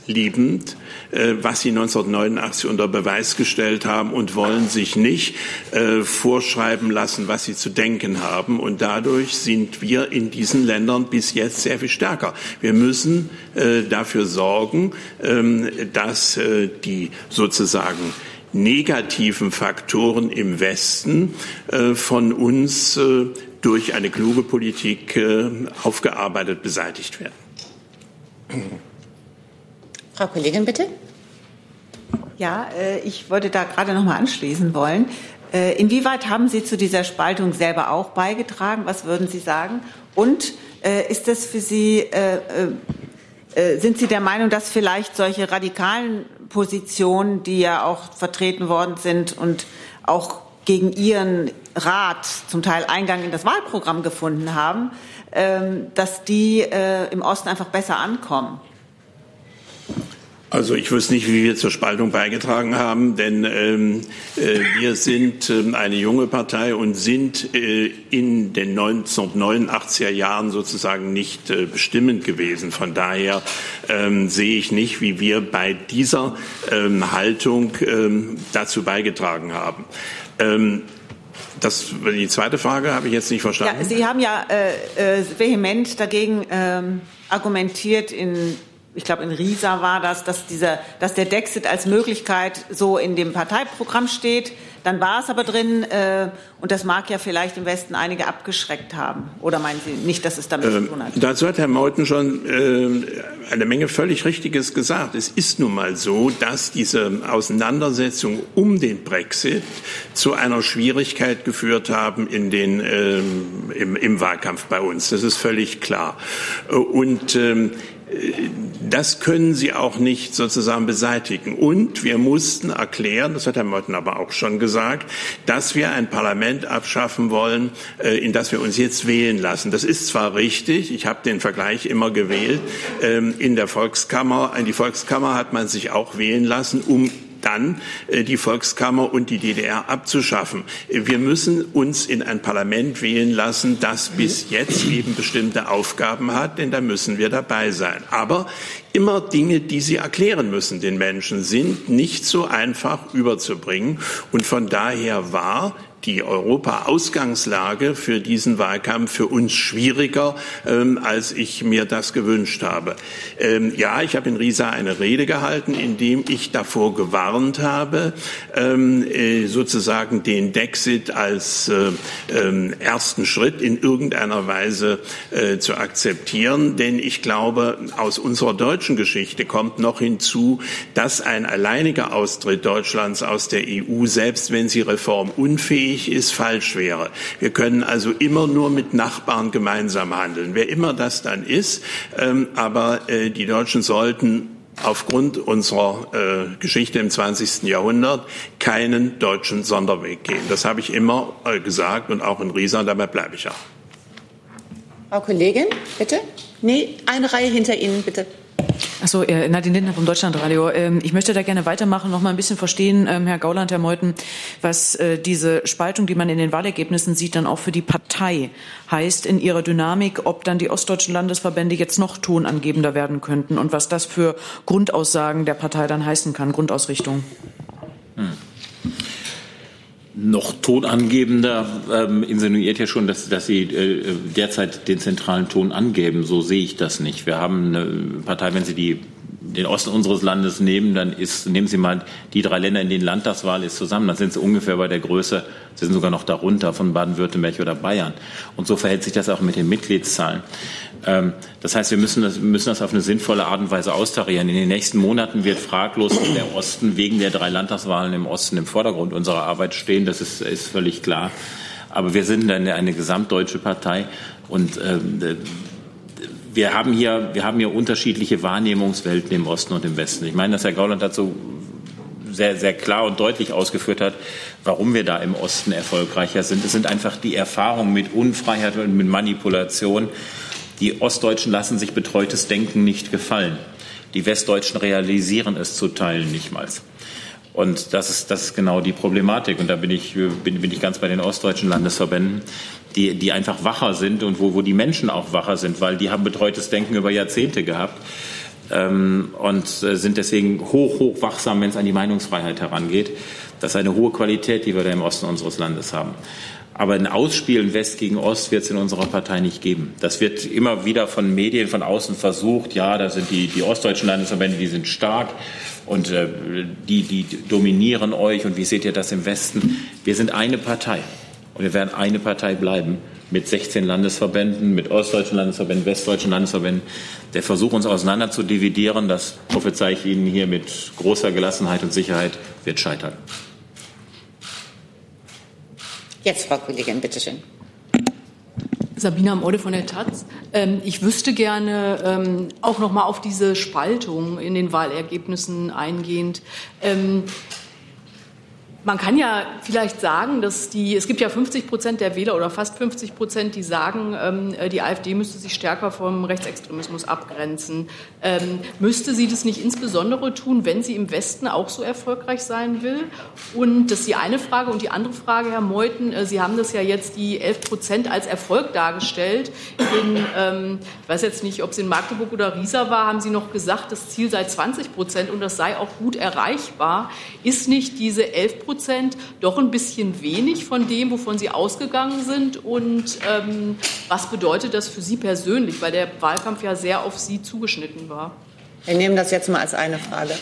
äh, was sie 1989 unter Beweis gestellt haben und wollen sich nicht äh, vorschreiben lassen, was sie zu denken haben. Und dadurch sind wir in diesen Ländern bis jetzt sehr viel stärker. Wir müssen äh, dafür sorgen, ähm, dass die sozusagen negativen Faktoren im Westen von uns durch eine kluge Politik aufgearbeitet beseitigt werden. Frau Kollegin, bitte. Ja, äh, ich wollte da gerade noch mal anschließen wollen. Äh, inwieweit haben Sie zu dieser Spaltung selber auch beigetragen? Was würden Sie sagen? Und äh, ist das für Sie, sind Sie der Meinung, dass vielleicht solche radikalen Positionen, die ja auch vertreten worden sind und auch gegen Ihren Rat zum Teil Eingang in das Wahlprogramm gefunden haben, ähm, dass die im Osten einfach besser ankommen? Also ich wüsste nicht, wie wir zur Spaltung beigetragen haben, denn ähm, äh, wir sind äh, eine junge Partei und sind äh, in den 1989er Jahren sozusagen nicht äh, bestimmend gewesen. Von daher ähm, sehe ich nicht, wie wir bei dieser ähm, Haltung ähm, dazu beigetragen haben. Ähm, das, die zweite Frage habe ich jetzt nicht verstanden. Ja, Sie haben ja äh, äh, vehement dagegen ähm, argumentiert in ich glaube in Riesa war das, dass, dieser, dass der Dexit als Möglichkeit so in dem Parteiprogramm steht. Dann war es aber drin äh, und das mag ja vielleicht im Westen einige abgeschreckt haben. Oder meinen Sie nicht, dass es damit äh, zu tun hat? Dazu hat Herr Meuthen schon äh, eine Menge völlig Richtiges gesagt. Es ist nun mal so, dass diese Auseinandersetzung um den Brexit zu einer Schwierigkeit geführt haben in den, ähm, im, im Wahlkampf bei uns. Das ist völlig klar. Und ähm, das können sie auch nicht sozusagen beseitigen. Und wir mussten erklären, das hat Herr Meuthen aber auch schon gesagt, dass wir ein Parlament abschaffen wollen, äh, in das wir uns jetzt wählen lassen. Das ist zwar richtig, ich habe den Vergleich immer gewählt, ähm, in der Volkskammer, in die Volkskammer hat man sich auch wählen lassen, um dann äh, die Volkskammer und die DDR abzuschaffen. Wir müssen uns in ein Parlament wählen lassen, das bis jetzt eben bestimmte Aufgaben hat, denn da müssen wir dabei sein. Aber immer Dinge, die sie erklären müssen den Menschen, sind nicht so einfach überzubringen. Und von daher war die Europa-Ausgangslage für diesen Wahlkampf für uns schwieriger, ähm, als ich mir das gewünscht habe. Ähm, ja, ich habe in Riesa eine Rede gehalten, in dem ich davor gewarnt habe, ähm, äh, sozusagen den Dexit als äh, ähm, ersten Schritt in irgendeiner Weise äh, zu akzeptieren. Denn ich glaube, aus unserer deutschen Geschichte kommt noch hinzu, dass ein alleiniger Austritt Deutschlands aus der EU, selbst wenn sie reformunfähig ist, falsch wäre. Wir können also immer nur mit Nachbarn gemeinsam handeln, wer immer das dann ist. Ähm, aber äh, die Deutschen sollten aufgrund unserer äh, Geschichte im 20. Jahrhundert keinen deutschen Sonderweg gehen. Das habe ich immer äh, gesagt und auch in Riesa, dabei bleibe ich auch. Frau Kollegin, bitte. Nee, eine Reihe hinter Ihnen, bitte. Achso, äh, Nadine Lindner vom Deutschlandradio. Ähm, ich möchte da gerne weitermachen, noch mal ein bisschen verstehen, ähm, Herr Gauland, Herr Meuthen, was äh, diese Spaltung, die man in den Wahlergebnissen sieht, dann auch für die Partei heißt in ihrer Dynamik, ob dann die ostdeutschen Landesverbände jetzt noch tonangebender werden könnten und was das für Grundaussagen der Partei dann heißen kann, Grundausrichtung. Hm noch tonangebender ähm, insinuiert ja schon, dass, dass Sie äh, derzeit den zentralen Ton angeben. So sehe ich das nicht. Wir haben eine Partei, wenn Sie die, den Osten unseres Landes nehmen, dann ist, nehmen Sie mal die drei Länder, in denen Landtagswahl ist, zusammen. Dann sind Sie ungefähr bei der Größe, Sie sind sogar noch darunter von Baden-Württemberg oder Bayern. Und so verhält sich das auch mit den Mitgliedszahlen. Ähm, das heißt, wir müssen das, müssen das auf eine sinnvolle Art und Weise austarieren. In den nächsten Monaten wird fraglos der Osten wegen der drei Landtagswahlen im Osten im Vordergrund unserer Arbeit stehen. Das ist, ist völlig klar. Aber wir sind eine, eine gesamtdeutsche Partei und ähm, wir haben hier, wir haben hier unterschiedliche Wahrnehmungswelten im Osten und im Westen. Ich meine, dass Herr Gauland dazu sehr, sehr klar und deutlich ausgeführt hat, warum wir da im Osten erfolgreicher sind. Es sind einfach die Erfahrungen mit Unfreiheit und mit Manipulation die Ostdeutschen lassen sich betreutes Denken nicht gefallen. Die Westdeutschen realisieren es zu Teilen nicht mal. Und das ist, das ist genau die Problematik. Und da bin ich, bin, bin ich ganz bei den ostdeutschen Landesverbänden, die, die einfach wacher sind und wo, wo die Menschen auch wacher sind, weil die haben betreutes Denken über Jahrzehnte gehabt ähm, und äh, sind deswegen hoch, hoch wachsam, wenn es an die Meinungsfreiheit herangeht. Das ist eine hohe Qualität, die wir da im Osten unseres Landes haben. Aber ein Ausspielen West gegen Ost wird es in unserer Partei nicht geben. Das wird immer wieder von Medien von außen versucht. Ja, da sind die, die ostdeutschen Landesverbände, die sind stark und äh, die, die dominieren euch. Und wie seht ihr das im Westen? Wir sind eine Partei und wir werden eine Partei bleiben mit 16 Landesverbänden, mit ostdeutschen Landesverbänden, westdeutschen Landesverbänden. Der Versuch, uns auseinander zu dividieren, das prophezei ich Ihnen hier mit großer Gelassenheit und Sicherheit, wird scheitern. Jetzt, Frau Kollegin, bitteschön. Sabina Morde von der Taz. Ähm, ich wüsste gerne ähm, auch noch mal auf diese Spaltung in den Wahlergebnissen eingehend. Man kann ja vielleicht sagen, dass die, es gibt ja 50 Prozent der Wähler oder fast 50 Prozent, die sagen, ähm, äh, die AfD müsste sich stärker vom Rechtsextremismus abgrenzen. Ähm, müsste sie das nicht insbesondere tun, wenn sie im Westen auch so erfolgreich sein will? Und das ist die eine Frage. Und die andere Frage, Herr Meuthen, äh, Sie haben das ja jetzt die 11 Prozent als Erfolg dargestellt. In, ähm, ich weiß jetzt nicht, ob es in Magdeburg oder Riesa war, haben Sie noch gesagt, das Ziel sei 20 Prozent und das sei auch gut erreichbar. Ist nicht diese 11 Prozent Prozent doch ein bisschen wenig von dem, wovon Sie ausgegangen sind? Und ähm, was bedeutet das für Sie persönlich, weil der Wahlkampf ja sehr auf Sie zugeschnitten war? Wir nehmen das jetzt mal als eine Frage.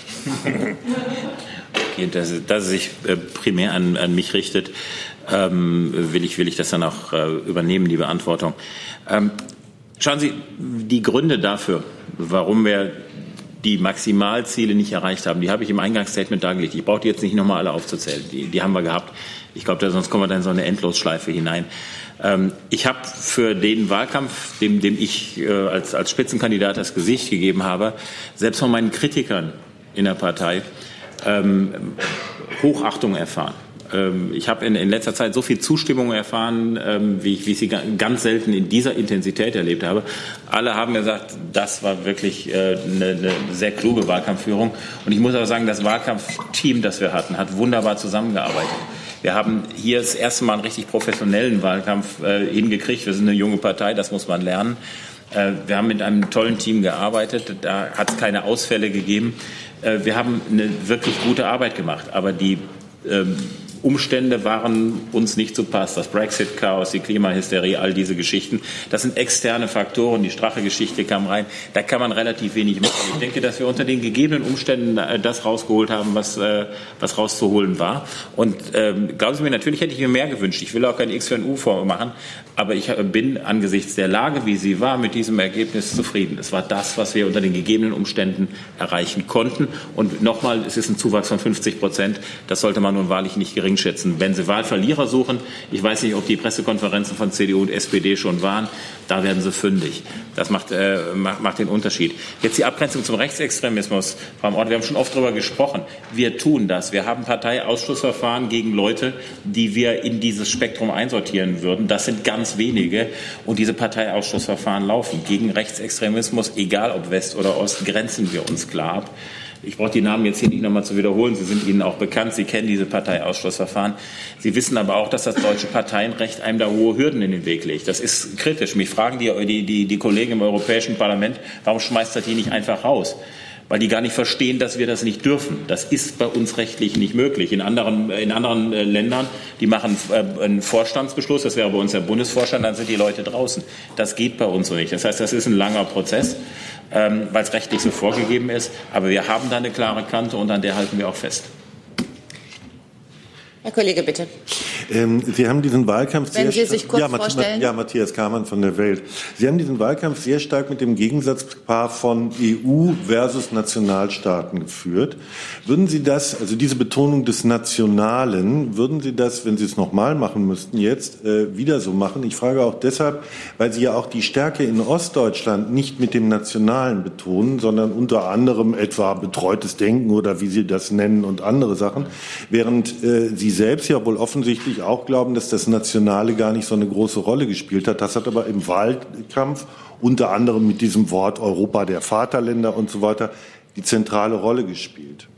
okay, dass, dass es sich äh, primär an, an mich richtet, ähm, will, ich, will ich das dann auch äh, übernehmen, die Beantwortung. Ähm, schauen Sie, die Gründe dafür, warum wir die Maximalziele nicht erreicht haben, die habe ich im Eingangsstatement dargelegt. Ich brauche die jetzt nicht nochmal alle aufzuzählen. Die, die haben wir gehabt. Ich glaube, sonst kommen wir dann in so eine Endlosschleife hinein. Ähm, ich habe für den Wahlkampf, dem, dem ich äh, als, als Spitzenkandidat das Gesicht gegeben habe, selbst von meinen Kritikern in der Partei ähm, Hochachtung erfahren. Ähm, ich habe in, in, letzter Zeit so viel Zustimmung erfahren, ähm, wie, ich, wie ich sie ganz selten in dieser Intensität erlebt habe. Alle haben gesagt, das war wirklich äh, eine, eine sehr kluge Wahlkampfführung. Und ich muss auch sagen, das Wahlkampfteam, das wir hatten, hat wunderbar zusammengearbeitet. Wir haben hier das erste Mal einen richtig professionellen Wahlkampf äh, hingekriegt. Wir sind eine junge Partei, das muss man lernen. Äh, wir haben mit einem tollen Team gearbeitet. Da hat es keine Ausfälle gegeben. Wir haben eine wirklich gute Arbeit gemacht. Aber die ähm, Umstände waren uns nicht zu Pass. Das Brexit-Chaos, die Klimahysterie, all diese Geschichten. Das sind externe Faktoren. Die Strache-Geschichte kam rein. Da kann man relativ wenig machen. Ich denke, dass wir unter den gegebenen Umständen äh, das rausgeholt haben, was, äh, was rauszuholen war. Und ähm, glauben Sie mir, natürlich hätte ich mir mehr gewünscht. Ich will auch kein X für ein U vormachen. Aber ich äh, bin angesichts der Lage, wie sie war, mit diesem Ergebnis zufrieden. Es war das, was wir unter den gegebenen Umständen erreichen konnten. Und nochmal, es ist ein Zuwachs von 50 Prozent. Das sollte man nun wahrlich nicht gering schätzen. Wenn Sie Wahlverlierer suchen, ich weiß nicht, ob die Pressekonferenzen von CDU und SPD schon waren, da werden Sie fündig. Das macht, äh, macht, macht den Unterschied. Jetzt die Abgrenzung zum Rechtsextremismus. Frau Ort, wir haben schon oft darüber gesprochen. Wir tun das. Wir haben Parteiausschussverfahren gegen Leute, die wir in dieses Spektrum einsortieren würden. Das sind ganz wenige. Und diese Parteiausschussverfahren laufen. Gegen Rechtsextremismus, egal ob West oder Ost, grenzen wir uns klar ab. Ich brauche die Namen jetzt hier nicht nochmal zu wiederholen. Sie sind Ihnen auch bekannt. Sie kennen diese Parteiausschlussverfahren. Sie wissen aber auch, dass das deutsche Parteienrecht einem da hohe Hürden in den Weg legt. Das ist kritisch. Mich fragen die, die, die, die Kollegen im Europäischen Parlament, warum schmeißt er die nicht einfach raus? Weil die gar nicht verstehen, dass wir das nicht dürfen. Das ist bei uns rechtlich nicht möglich. In anderen, in anderen äh, Ländern, die machen äh, einen Vorstandsbeschluss, das wäre bei uns der Bundesvorstand, dann sind die Leute draußen. Das geht bei uns so nicht. Das heißt, das ist ein langer Prozess ähm, weil es rechtlich so vorgegeben ist. Aber wir haben da eine klare Kante und an der halten wir auch fest. Herr Kollege, bitte. Ähm, Sie haben diesen Wahlkampf Wenn sehr Sie sich kurz ja, vorstellen. Ja, Matthias Kamann von der Welt. Sie haben diesen Wahlkampf sehr stark mit dem Gegensatzpaar von EU versus Nationalstaaten geführt. Würden Sie das, also diese Betonung des Nationalen, würden Sie das, wenn Sie es nochmal machen müssten, jetzt äh, wieder so machen? Ich frage auch deshalb, weil Sie ja auch die Stärke in Ostdeutschland nicht mit dem Nationalen betonen, sondern unter anderem etwa betreutes Denken oder wie Sie das nennen und andere Sachen, während äh, Sie selbst ja wohl offensichtlich auch glauben, dass das Nationale gar nicht so eine große Rolle gespielt hat. Das hat aber im Wahlkampf unter anderem mit diesem Wort Europa der Vaterländer und so weiter die zentrale Rolle gespielt.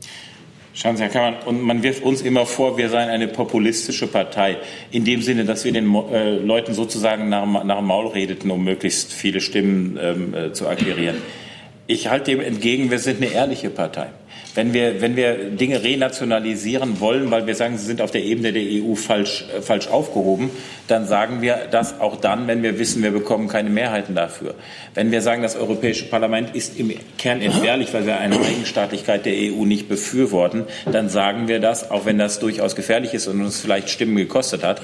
Schauen Sie, Herr Kammann, und man wirft uns immer vor, wir seien eine populistische Partei. In dem Sinne, dass wir den äh, Leuten sozusagen nach, nach dem Maul redeten, um möglichst viele Stimmen ähm, äh, zu akquirieren. Ich halte dem entgegen, wir sind eine ehrliche Partei. Wenn wir, wenn wir Dinge renationalisieren wollen, weil wir sagen, sie sind auf der Ebene der EU falsch, äh, falsch aufgehoben, dann sagen wir das auch dann, wenn wir wissen, wir bekommen keine Mehrheiten dafür. Wenn wir sagen, das Europäische Parlament ist im Kern entbehrlich, weil wir eine Eigenstaatlichkeit der EU nicht befürworten, dann sagen wir das, auch wenn das durchaus gefährlich ist und uns vielleicht Stimmen gekostet hat.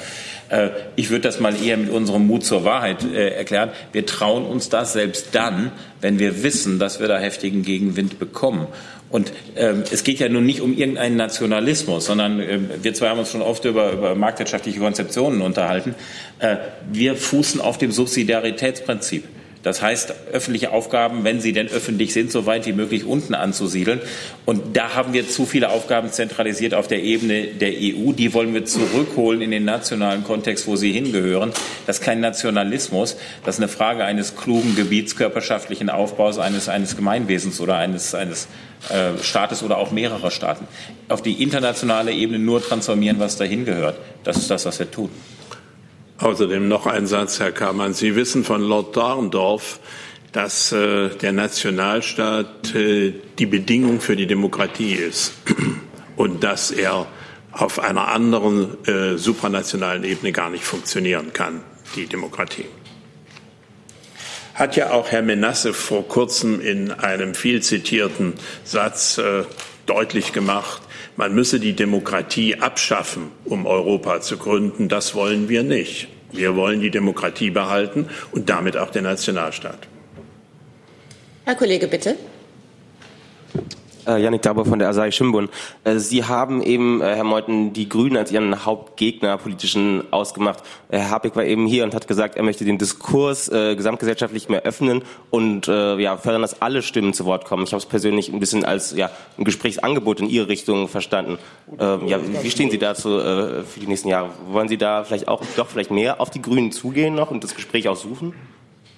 Äh, ich würde das mal eher mit unserem Mut zur Wahrheit äh, erklären. Wir trauen uns das selbst dann, wenn wir wissen, dass wir da heftigen Gegenwind bekommen. Und ähm, es geht ja nun nicht um irgendeinen Nationalismus, sondern äh, wir zwei haben uns schon oft über, über marktwirtschaftliche Konzeptionen unterhalten. Äh, wir fußen auf dem Subsidiaritätsprinzip. Das heißt, öffentliche Aufgaben, wenn sie denn öffentlich sind, so weit wie möglich unten anzusiedeln. Und da haben wir zu viele Aufgaben zentralisiert auf der Ebene der EU. Die wollen wir zurückholen in den nationalen Kontext, wo sie hingehören. Das ist kein Nationalismus. Das ist eine Frage eines klugen gebietskörperschaftlichen Aufbaus eines, eines Gemeinwesens oder eines, eines äh, Staates oder auch mehrerer Staaten. Auf die internationale Ebene nur transformieren, was dahin gehört. Das ist das, was wir tun. Außerdem noch ein Satz, Herr Kammann. Sie wissen von Lord Dorndorf, dass äh, der Nationalstaat äh, die Bedingung für die Demokratie ist und dass er auf einer anderen äh, supranationalen Ebene gar nicht funktionieren kann, die Demokratie. Hat ja auch Herr Menasse vor kurzem in einem viel zitierten Satz äh, deutlich gemacht, man müsse die Demokratie abschaffen, um Europa zu gründen. Das wollen wir nicht. Wir wollen die Demokratie behalten und damit auch den Nationalstaat. Herr Kollege, bitte. Äh, Janik Daber von der Asahi Shimbun. Äh, Sie haben eben, äh, Herr Meuthen, die Grünen als Ihren Hauptgegner politischen ausgemacht. Herr Habeck war eben hier und hat gesagt, er möchte den Diskurs äh, gesamtgesellschaftlich mehr öffnen und äh, ja, fördern, dass alle Stimmen zu Wort kommen. Ich habe es persönlich ein bisschen als ja, ein Gesprächsangebot in Ihre Richtung verstanden. Äh, ja, wie stehen Sie dazu äh, für die nächsten Jahre? Wollen Sie da vielleicht auch doch vielleicht mehr auf die Grünen zugehen noch und das Gespräch auch suchen?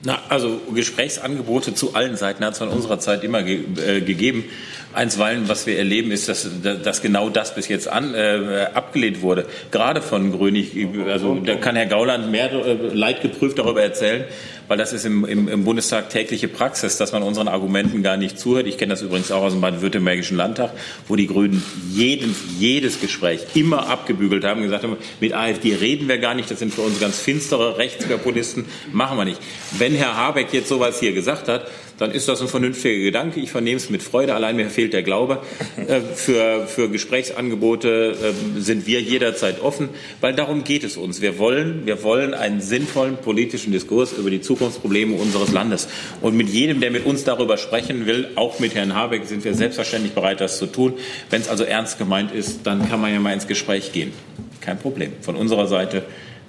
Na, also Gesprächsangebote zu allen Seiten hat es in unserer Zeit immer ge äh, gegeben. Einstweilen, was wir erleben, ist, dass, dass genau das bis jetzt an, äh, abgelehnt wurde. Gerade von Grönig. Also da kann Herr Gauland mehr äh, leidgeprüft darüber erzählen, weil das ist im, im, im Bundestag tägliche Praxis, dass man unseren Argumenten gar nicht zuhört. Ich kenne das übrigens auch aus dem baden-württembergischen Landtag, wo die Grünen jeden, jedes Gespräch immer abgebügelt haben, gesagt haben, mit AfD reden wir gar nicht, das sind für uns ganz finstere Rechtspopulisten, machen wir nicht. Wenn Herr Habeck jetzt sowas hier gesagt hat, dann ist das ein vernünftiger Gedanke. Ich vernehme es mit Freude. Allein mir fehlt der Glaube. Äh, für, für Gesprächsangebote äh, sind wir jederzeit offen, weil darum geht es uns. Wir wollen, wir wollen einen sinnvollen politischen Diskurs über die Zukunftsprobleme unseres Landes. Und mit jedem, der mit uns darüber sprechen will, auch mit Herrn Habeck, sind wir selbstverständlich bereit, das zu tun. Wenn es also ernst gemeint ist, dann kann man ja mal ins Gespräch gehen. Kein Problem. Von unserer Seite,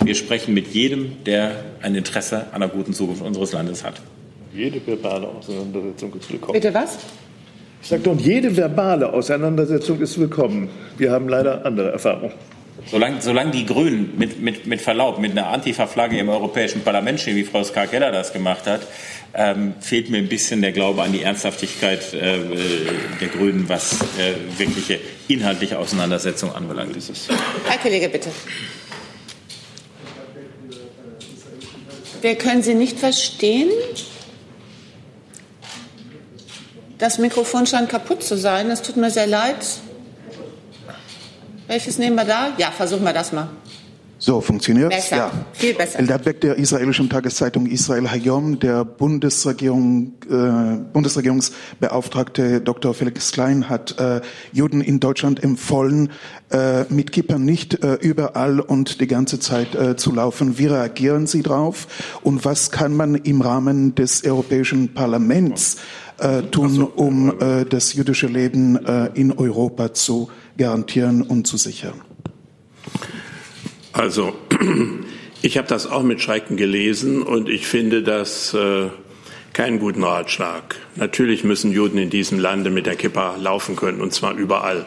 wir sprechen mit jedem, der ein Interesse an einer guten Zukunft unseres Landes hat. Jede verbale Auseinandersetzung ist willkommen. Bitte was? Ich sagte, und jede verbale Auseinandersetzung ist willkommen. Wir haben leider andere Erfahrungen. Solange, solange die Grünen mit, mit, mit Verlaub mit einer Antifa-Flagge im Europäischen Parlament stehen, wie Frau Ska Keller das gemacht hat, ähm, fehlt mir ein bisschen der Glaube an die Ernsthaftigkeit äh, der Grünen, was äh, wirkliche inhaltliche Auseinandersetzung anbelangt. Herr Kollege, bitte. Wir können Sie nicht verstehen. Das Mikrofon scheint kaputt zu sein. Es tut mir sehr leid. Welches nehmen wir da? Ja, versuchen wir das mal. So, funktioniert Besser, Ja. viel besser. Eldad Beck der israelischen Tageszeitung Israel Hayom, der Bundesregierung, äh, Bundesregierungsbeauftragte Dr. Felix Klein hat äh, Juden in Deutschland empfohlen, äh, mit Kippern nicht äh, überall und die ganze Zeit äh, zu laufen. Wie reagieren Sie drauf? Und was kann man im Rahmen des Europäischen Parlaments äh, tun, um äh, das jüdische Leben äh, in Europa zu garantieren und zu sichern? Also, ich habe das auch mit Schrecken gelesen und ich finde das äh, keinen guten Ratschlag. Natürlich müssen Juden in diesem Lande mit der Kippa laufen können und zwar überall.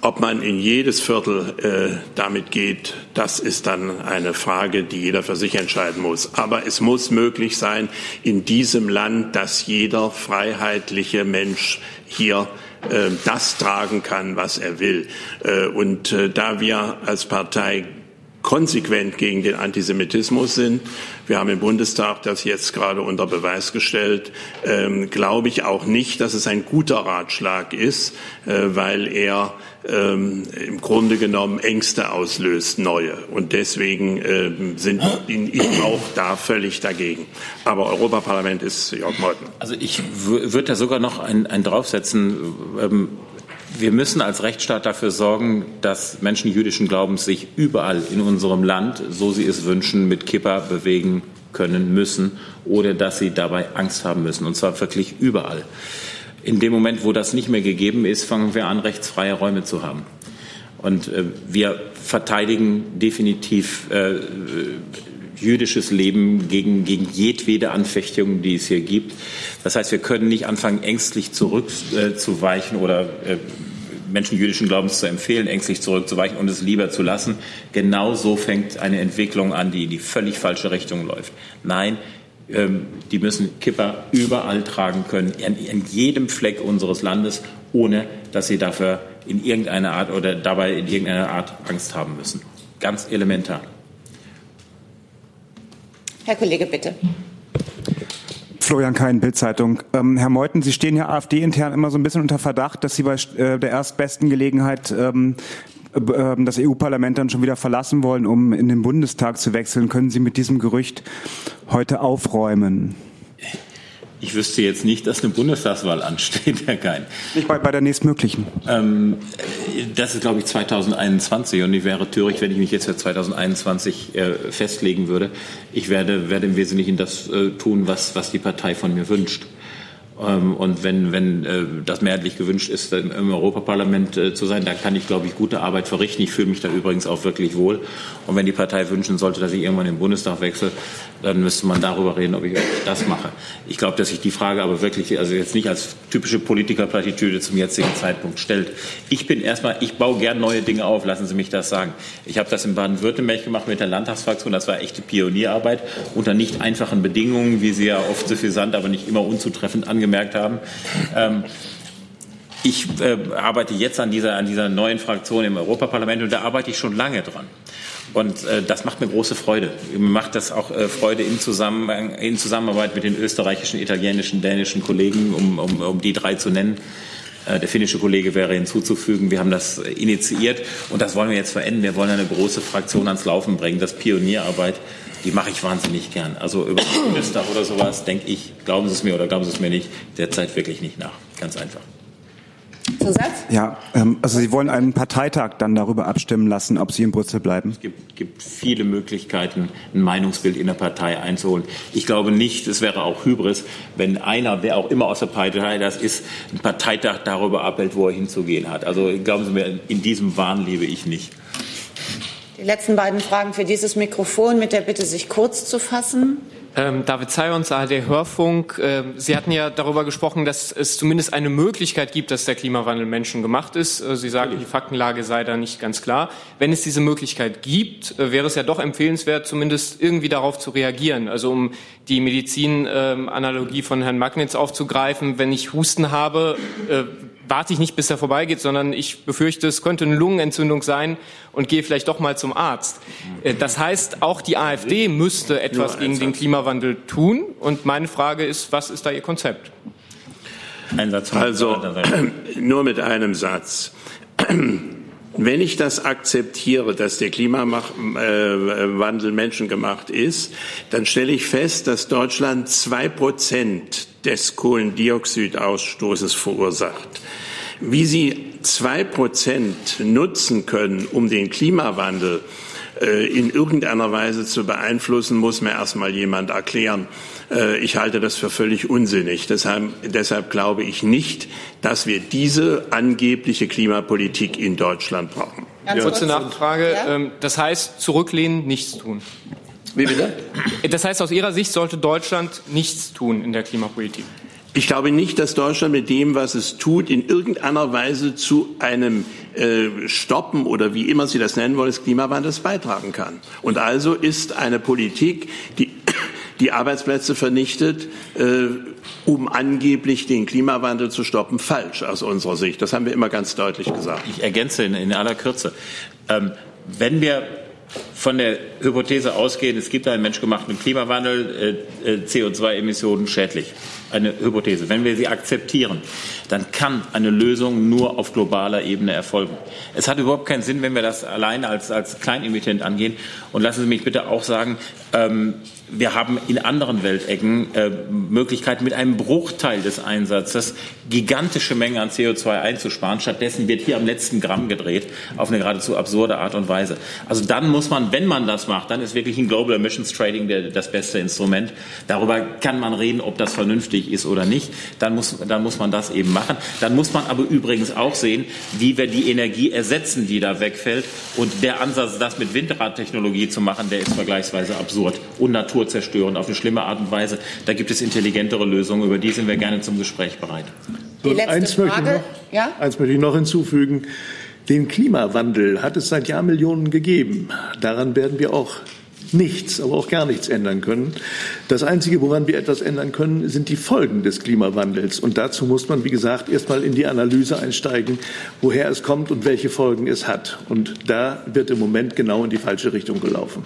Ob man in jedes Viertel äh, damit geht, das ist dann eine Frage, die jeder für sich entscheiden muss. Aber es muss möglich sein, in diesem Land, dass jeder freiheitliche Mensch hier äh, das tragen kann, was er will. Äh, und äh, da wir als Partei konsequent gegen den Antisemitismus sind. Wir haben im Bundestag das jetzt gerade unter Beweis gestellt. Ähm, glaube ich auch nicht, dass es ein guter Ratschlag ist, äh, weil er ähm, im Grunde genommen Ängste auslöst, neue. Und deswegen ähm, sind, ich auch da völlig dagegen. Aber Europaparlament ist Jörg Meuthen. Also ich würde da sogar noch ein, ein draufsetzen. Ähm, wir müssen als Rechtsstaat dafür sorgen, dass Menschen jüdischen Glaubens sich überall in unserem Land, so sie es wünschen, mit Kippa bewegen können müssen, ohne dass sie dabei Angst haben müssen. Und zwar wirklich überall. In dem Moment, wo das nicht mehr gegeben ist, fangen wir an, rechtsfreie Räume zu haben. Und äh, wir verteidigen definitiv äh, jüdisches Leben gegen, gegen jedwede Anfechtungen, die es hier gibt. Das heißt, wir können nicht anfangen, ängstlich zurückzuweichen äh, oder äh, Menschen jüdischen Glaubens zu empfehlen, ängstlich zurückzuweichen und es lieber zu lassen. Genau so fängt eine Entwicklung an, die in die völlig falsche Richtung läuft. Nein, ähm, die müssen Kipper überall tragen können, an, an jedem Fleck unseres Landes, ohne dass sie dafür in irgendeiner Art oder dabei in irgendeiner Art Angst haben müssen. Ganz elementar. Herr Kollege, bitte. Florian Kein, Bildzeitung. Ähm, Herr Meuthen, Sie stehen ja AfD-intern immer so ein bisschen unter Verdacht, dass Sie bei äh, der erstbesten Gelegenheit ähm, äh, das EU-Parlament dann schon wieder verlassen wollen, um in den Bundestag zu wechseln. Können Sie mit diesem Gerücht heute aufräumen? Ich wüsste jetzt nicht, dass eine Bundestagswahl ansteht, Herr Kein. Nicht bei, bei der nächstmöglichen. Ähm, das ist, glaube ich, 2021 und ich wäre töricht, wenn ich mich jetzt für 2021 äh, festlegen würde. Ich werde, werde im Wesentlichen das äh, tun, was, was die Partei von mir wünscht. Ähm, und wenn, wenn äh, das mehrheitlich gewünscht ist, im, Europaparlament äh, zu sein, dann kann ich, glaube ich, gute Arbeit verrichten. Ich fühle mich da übrigens auch wirklich wohl. Und wenn die Partei wünschen sollte, dass ich irgendwann den Bundestag wechsle, dann müsste man darüber reden, ob ich das mache. Ich glaube, dass sich die Frage aber wirklich, also jetzt nicht als typische Politikerplattitüde zum jetzigen Zeitpunkt stellt. Ich bin erstmal, ich baue gern neue Dinge auf, lassen Sie mich das sagen. Ich habe das in Baden-Württemberg gemacht mit der Landtagsfraktion. Das war echte Pionierarbeit unter nicht einfachen Bedingungen, wie sie ja oft suffisant, aber nicht immer unzutreffend angemerkt haben. Ähm, ich äh, arbeite jetzt an dieser, an dieser neuen Fraktion im Europaparlament und da arbeite ich schon lange dran. Und äh, das macht mir große Freude. Mir macht das auch äh, Freude in, Zusammenhang, in Zusammenarbeit mit den österreichischen, italienischen, dänischen Kollegen, um, um, um die drei zu nennen. Äh, der finnische Kollege wäre hinzuzufügen. Wir haben das initiiert und das wollen wir jetzt verenden. Wir wollen eine große Fraktion ans Laufen bringen. Das Pionierarbeit, die mache ich wahnsinnig gern. Also über Bundestag oder sowas denke ich, glauben Sie es mir oder glauben Sie es mir nicht, derzeit wirklich nicht nach. Ganz einfach. Zusatz? Ja, ähm, also Sie wollen einen Parteitag dann darüber abstimmen lassen, ob Sie in Brüssel bleiben? Es gibt, gibt viele Möglichkeiten, ein Meinungsbild in der Partei einzuholen. Ich glaube nicht, es wäre auch Hybris, wenn einer, wer auch immer aus der Partei das ist, ein Parteitag darüber abhält, wo er hinzugehen hat. Also glauben Sie mir, in diesem Wahn lebe ich nicht. Die letzten beiden Fragen für dieses Mikrofon mit der Bitte, sich kurz zu fassen. Ähm, David Zayons, ARD Hörfunk. Äh, Sie hatten ja darüber gesprochen, dass es zumindest eine Möglichkeit gibt, dass der Klimawandel menschengemacht ist. Äh, Sie sagen, die Faktenlage sei da nicht ganz klar. Wenn es diese Möglichkeit gibt, äh, wäre es ja doch empfehlenswert, zumindest irgendwie darauf zu reagieren. Also um die Medizinanalogie von Herrn Magnitz aufzugreifen, wenn ich Husten habe, äh, warte ich nicht, bis er vorbeigeht, sondern ich befürchte, es könnte eine Lungenentzündung sein und gehe vielleicht doch mal zum Arzt. Äh, das heißt, auch die AfD müsste etwas gegen den Klimawandel tun. Und meine Frage ist, was ist da Ihr Konzept? Also nur mit einem Satz. Wenn ich das akzeptiere, dass der Klimawandel menschengemacht ist, dann stelle ich fest, dass Deutschland zwei Prozent des Kohlendioxidausstoßes verursacht. Wie Sie zwei Prozent nutzen können, um den Klimawandel äh, in irgendeiner Weise zu beeinflussen, muss mir erstmal jemand erklären. Äh, ich halte das für völlig unsinnig. Deshalb, deshalb glaube ich nicht, dass wir diese angebliche Klimapolitik in Deutschland brauchen. Ganz kurze Nachfrage. Ja? Ähm, das heißt, zurücklehnen, nichts tun. Wie bitte? Das heißt, aus Ihrer Sicht sollte Deutschland nichts tun in der Klimapolitik. Ich glaube nicht, dass Deutschland mit dem, was es tut, in irgendeiner Weise zu einem äh, Stoppen oder wie immer Sie das nennen wollen, des Klimawandels beitragen kann. Und also ist eine Politik, die die Arbeitsplätze vernichtet, äh, um angeblich den Klimawandel zu stoppen, falsch aus unserer Sicht. Das haben wir immer ganz deutlich gesagt. Ich ergänze in, in aller Kürze. Ähm, wenn wir von der Hypothese ausgehen, es gibt einen menschgemachten Klimawandel, äh, äh CO2-Emissionen schädlich. Eine Hypothese. Wenn wir sie akzeptieren, dann kann eine Lösung nur auf globaler Ebene erfolgen. Es hat überhaupt keinen Sinn, wenn wir das allein als, als Kleinemittent angehen. Und lassen Sie mich bitte auch sagen, ähm, wir haben in anderen Weltecken äh, Möglichkeiten, mit einem Bruchteil des Einsatzes gigantische Mengen an CO2 einzusparen. Stattdessen wird hier am letzten Gramm gedreht, auf eine geradezu absurde Art und Weise. Also dann muss man, wenn man das macht, dann ist wirklich ein Global Emissions Trading der, das beste Instrument. Darüber kann man reden, ob das vernünftig ist oder nicht. Dann muss, dann muss man das eben machen. Dann muss man aber übrigens auch sehen, wie wir die Energie ersetzen, die da wegfällt. Und der Ansatz, das mit Windradtechnologie zu machen, der ist vergleichsweise absurd und naturzerstörend auf eine schlimme Art und Weise. Da gibt es intelligentere Lösungen, über die sind wir gerne zum Gespräch bereit. Die letzte eins Frage. Möchte noch, ja? Eins möchte ich noch hinzufügen. Den Klimawandel hat es seit Jahrmillionen gegeben. Daran werden wir auch nichts, aber auch gar nichts ändern können. Das Einzige, woran wir etwas ändern können, sind die Folgen des Klimawandels. Und dazu muss man, wie gesagt, erstmal in die Analyse einsteigen, woher es kommt und welche Folgen es hat. Und da wird im Moment genau in die falsche Richtung gelaufen.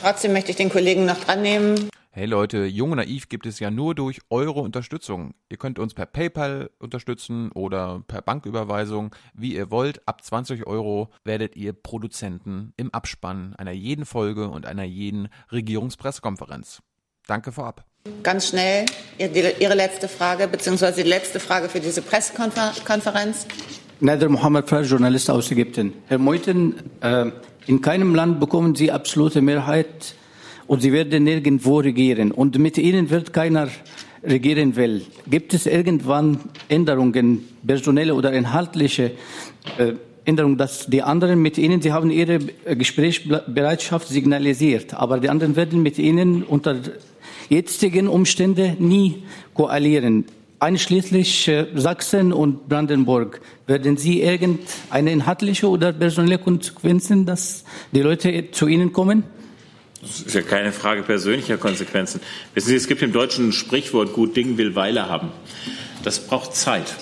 Trotzdem möchte ich den Kollegen noch dran nehmen. Hey Leute, Jung und Naiv gibt es ja nur durch eure Unterstützung. Ihr könnt uns per PayPal unterstützen oder per Banküberweisung, wie ihr wollt. Ab 20 Euro werdet ihr Produzenten im Abspann einer jeden Folge und einer jeden Regierungspressekonferenz. Danke vorab. Ganz schnell Ihre letzte Frage, beziehungsweise die letzte Frage für diese Pressekonferenz. Nader Mohammed Fer, Journalist aus Ägypten. Herr Meuthen, äh, in keinem Land bekommen Sie absolute Mehrheit und sie werden nirgendwo regieren. Und mit ihnen wird keiner regieren will. Gibt es irgendwann Änderungen, personelle oder inhaltliche äh, Änderungen, dass die anderen mit ihnen, sie haben ihre Gesprächsbereitschaft signalisiert, aber die anderen werden mit ihnen unter jetzigen Umständen nie koalieren. Einschließlich äh, Sachsen und Brandenburg. Werden Sie irgendeine inhaltliche oder personelle Konsequenzen, dass die Leute zu Ihnen kommen? Das ist ja keine Frage persönlicher Konsequenzen. Wissen Sie, es gibt im Deutschen ein Sprichwort, gut Ding will Weile haben. Das braucht Zeit.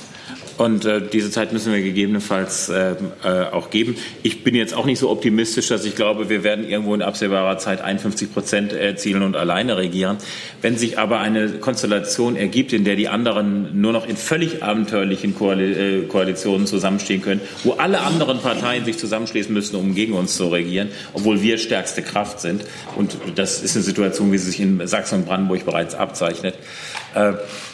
Und äh, diese Zeit müssen wir gegebenenfalls äh, äh, auch geben. Ich bin jetzt auch nicht so optimistisch, dass ich glaube, wir werden irgendwo in absehbarer Zeit 51 Prozent erzielen und alleine regieren. Wenn sich aber eine Konstellation ergibt, in der die anderen nur noch in völlig abenteuerlichen Koali Koalitionen zusammenstehen können, wo alle anderen Parteien sich zusammenschließen müssen, um gegen uns zu regieren, obwohl wir stärkste Kraft sind, und das ist eine Situation, wie sie sich in Sachsen und Brandenburg bereits abzeichnet, äh,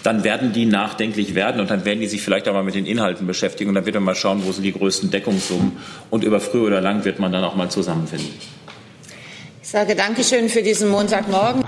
dann werden die nachdenklich werden und dann werden die sich vielleicht auch mal mit den Inhalten beschäftigen und dann wird man mal schauen, wo sind die größten Deckungssummen und über früh oder lang wird man dann auch mal zusammenfinden. Ich sage Dankeschön für diesen Montagmorgen.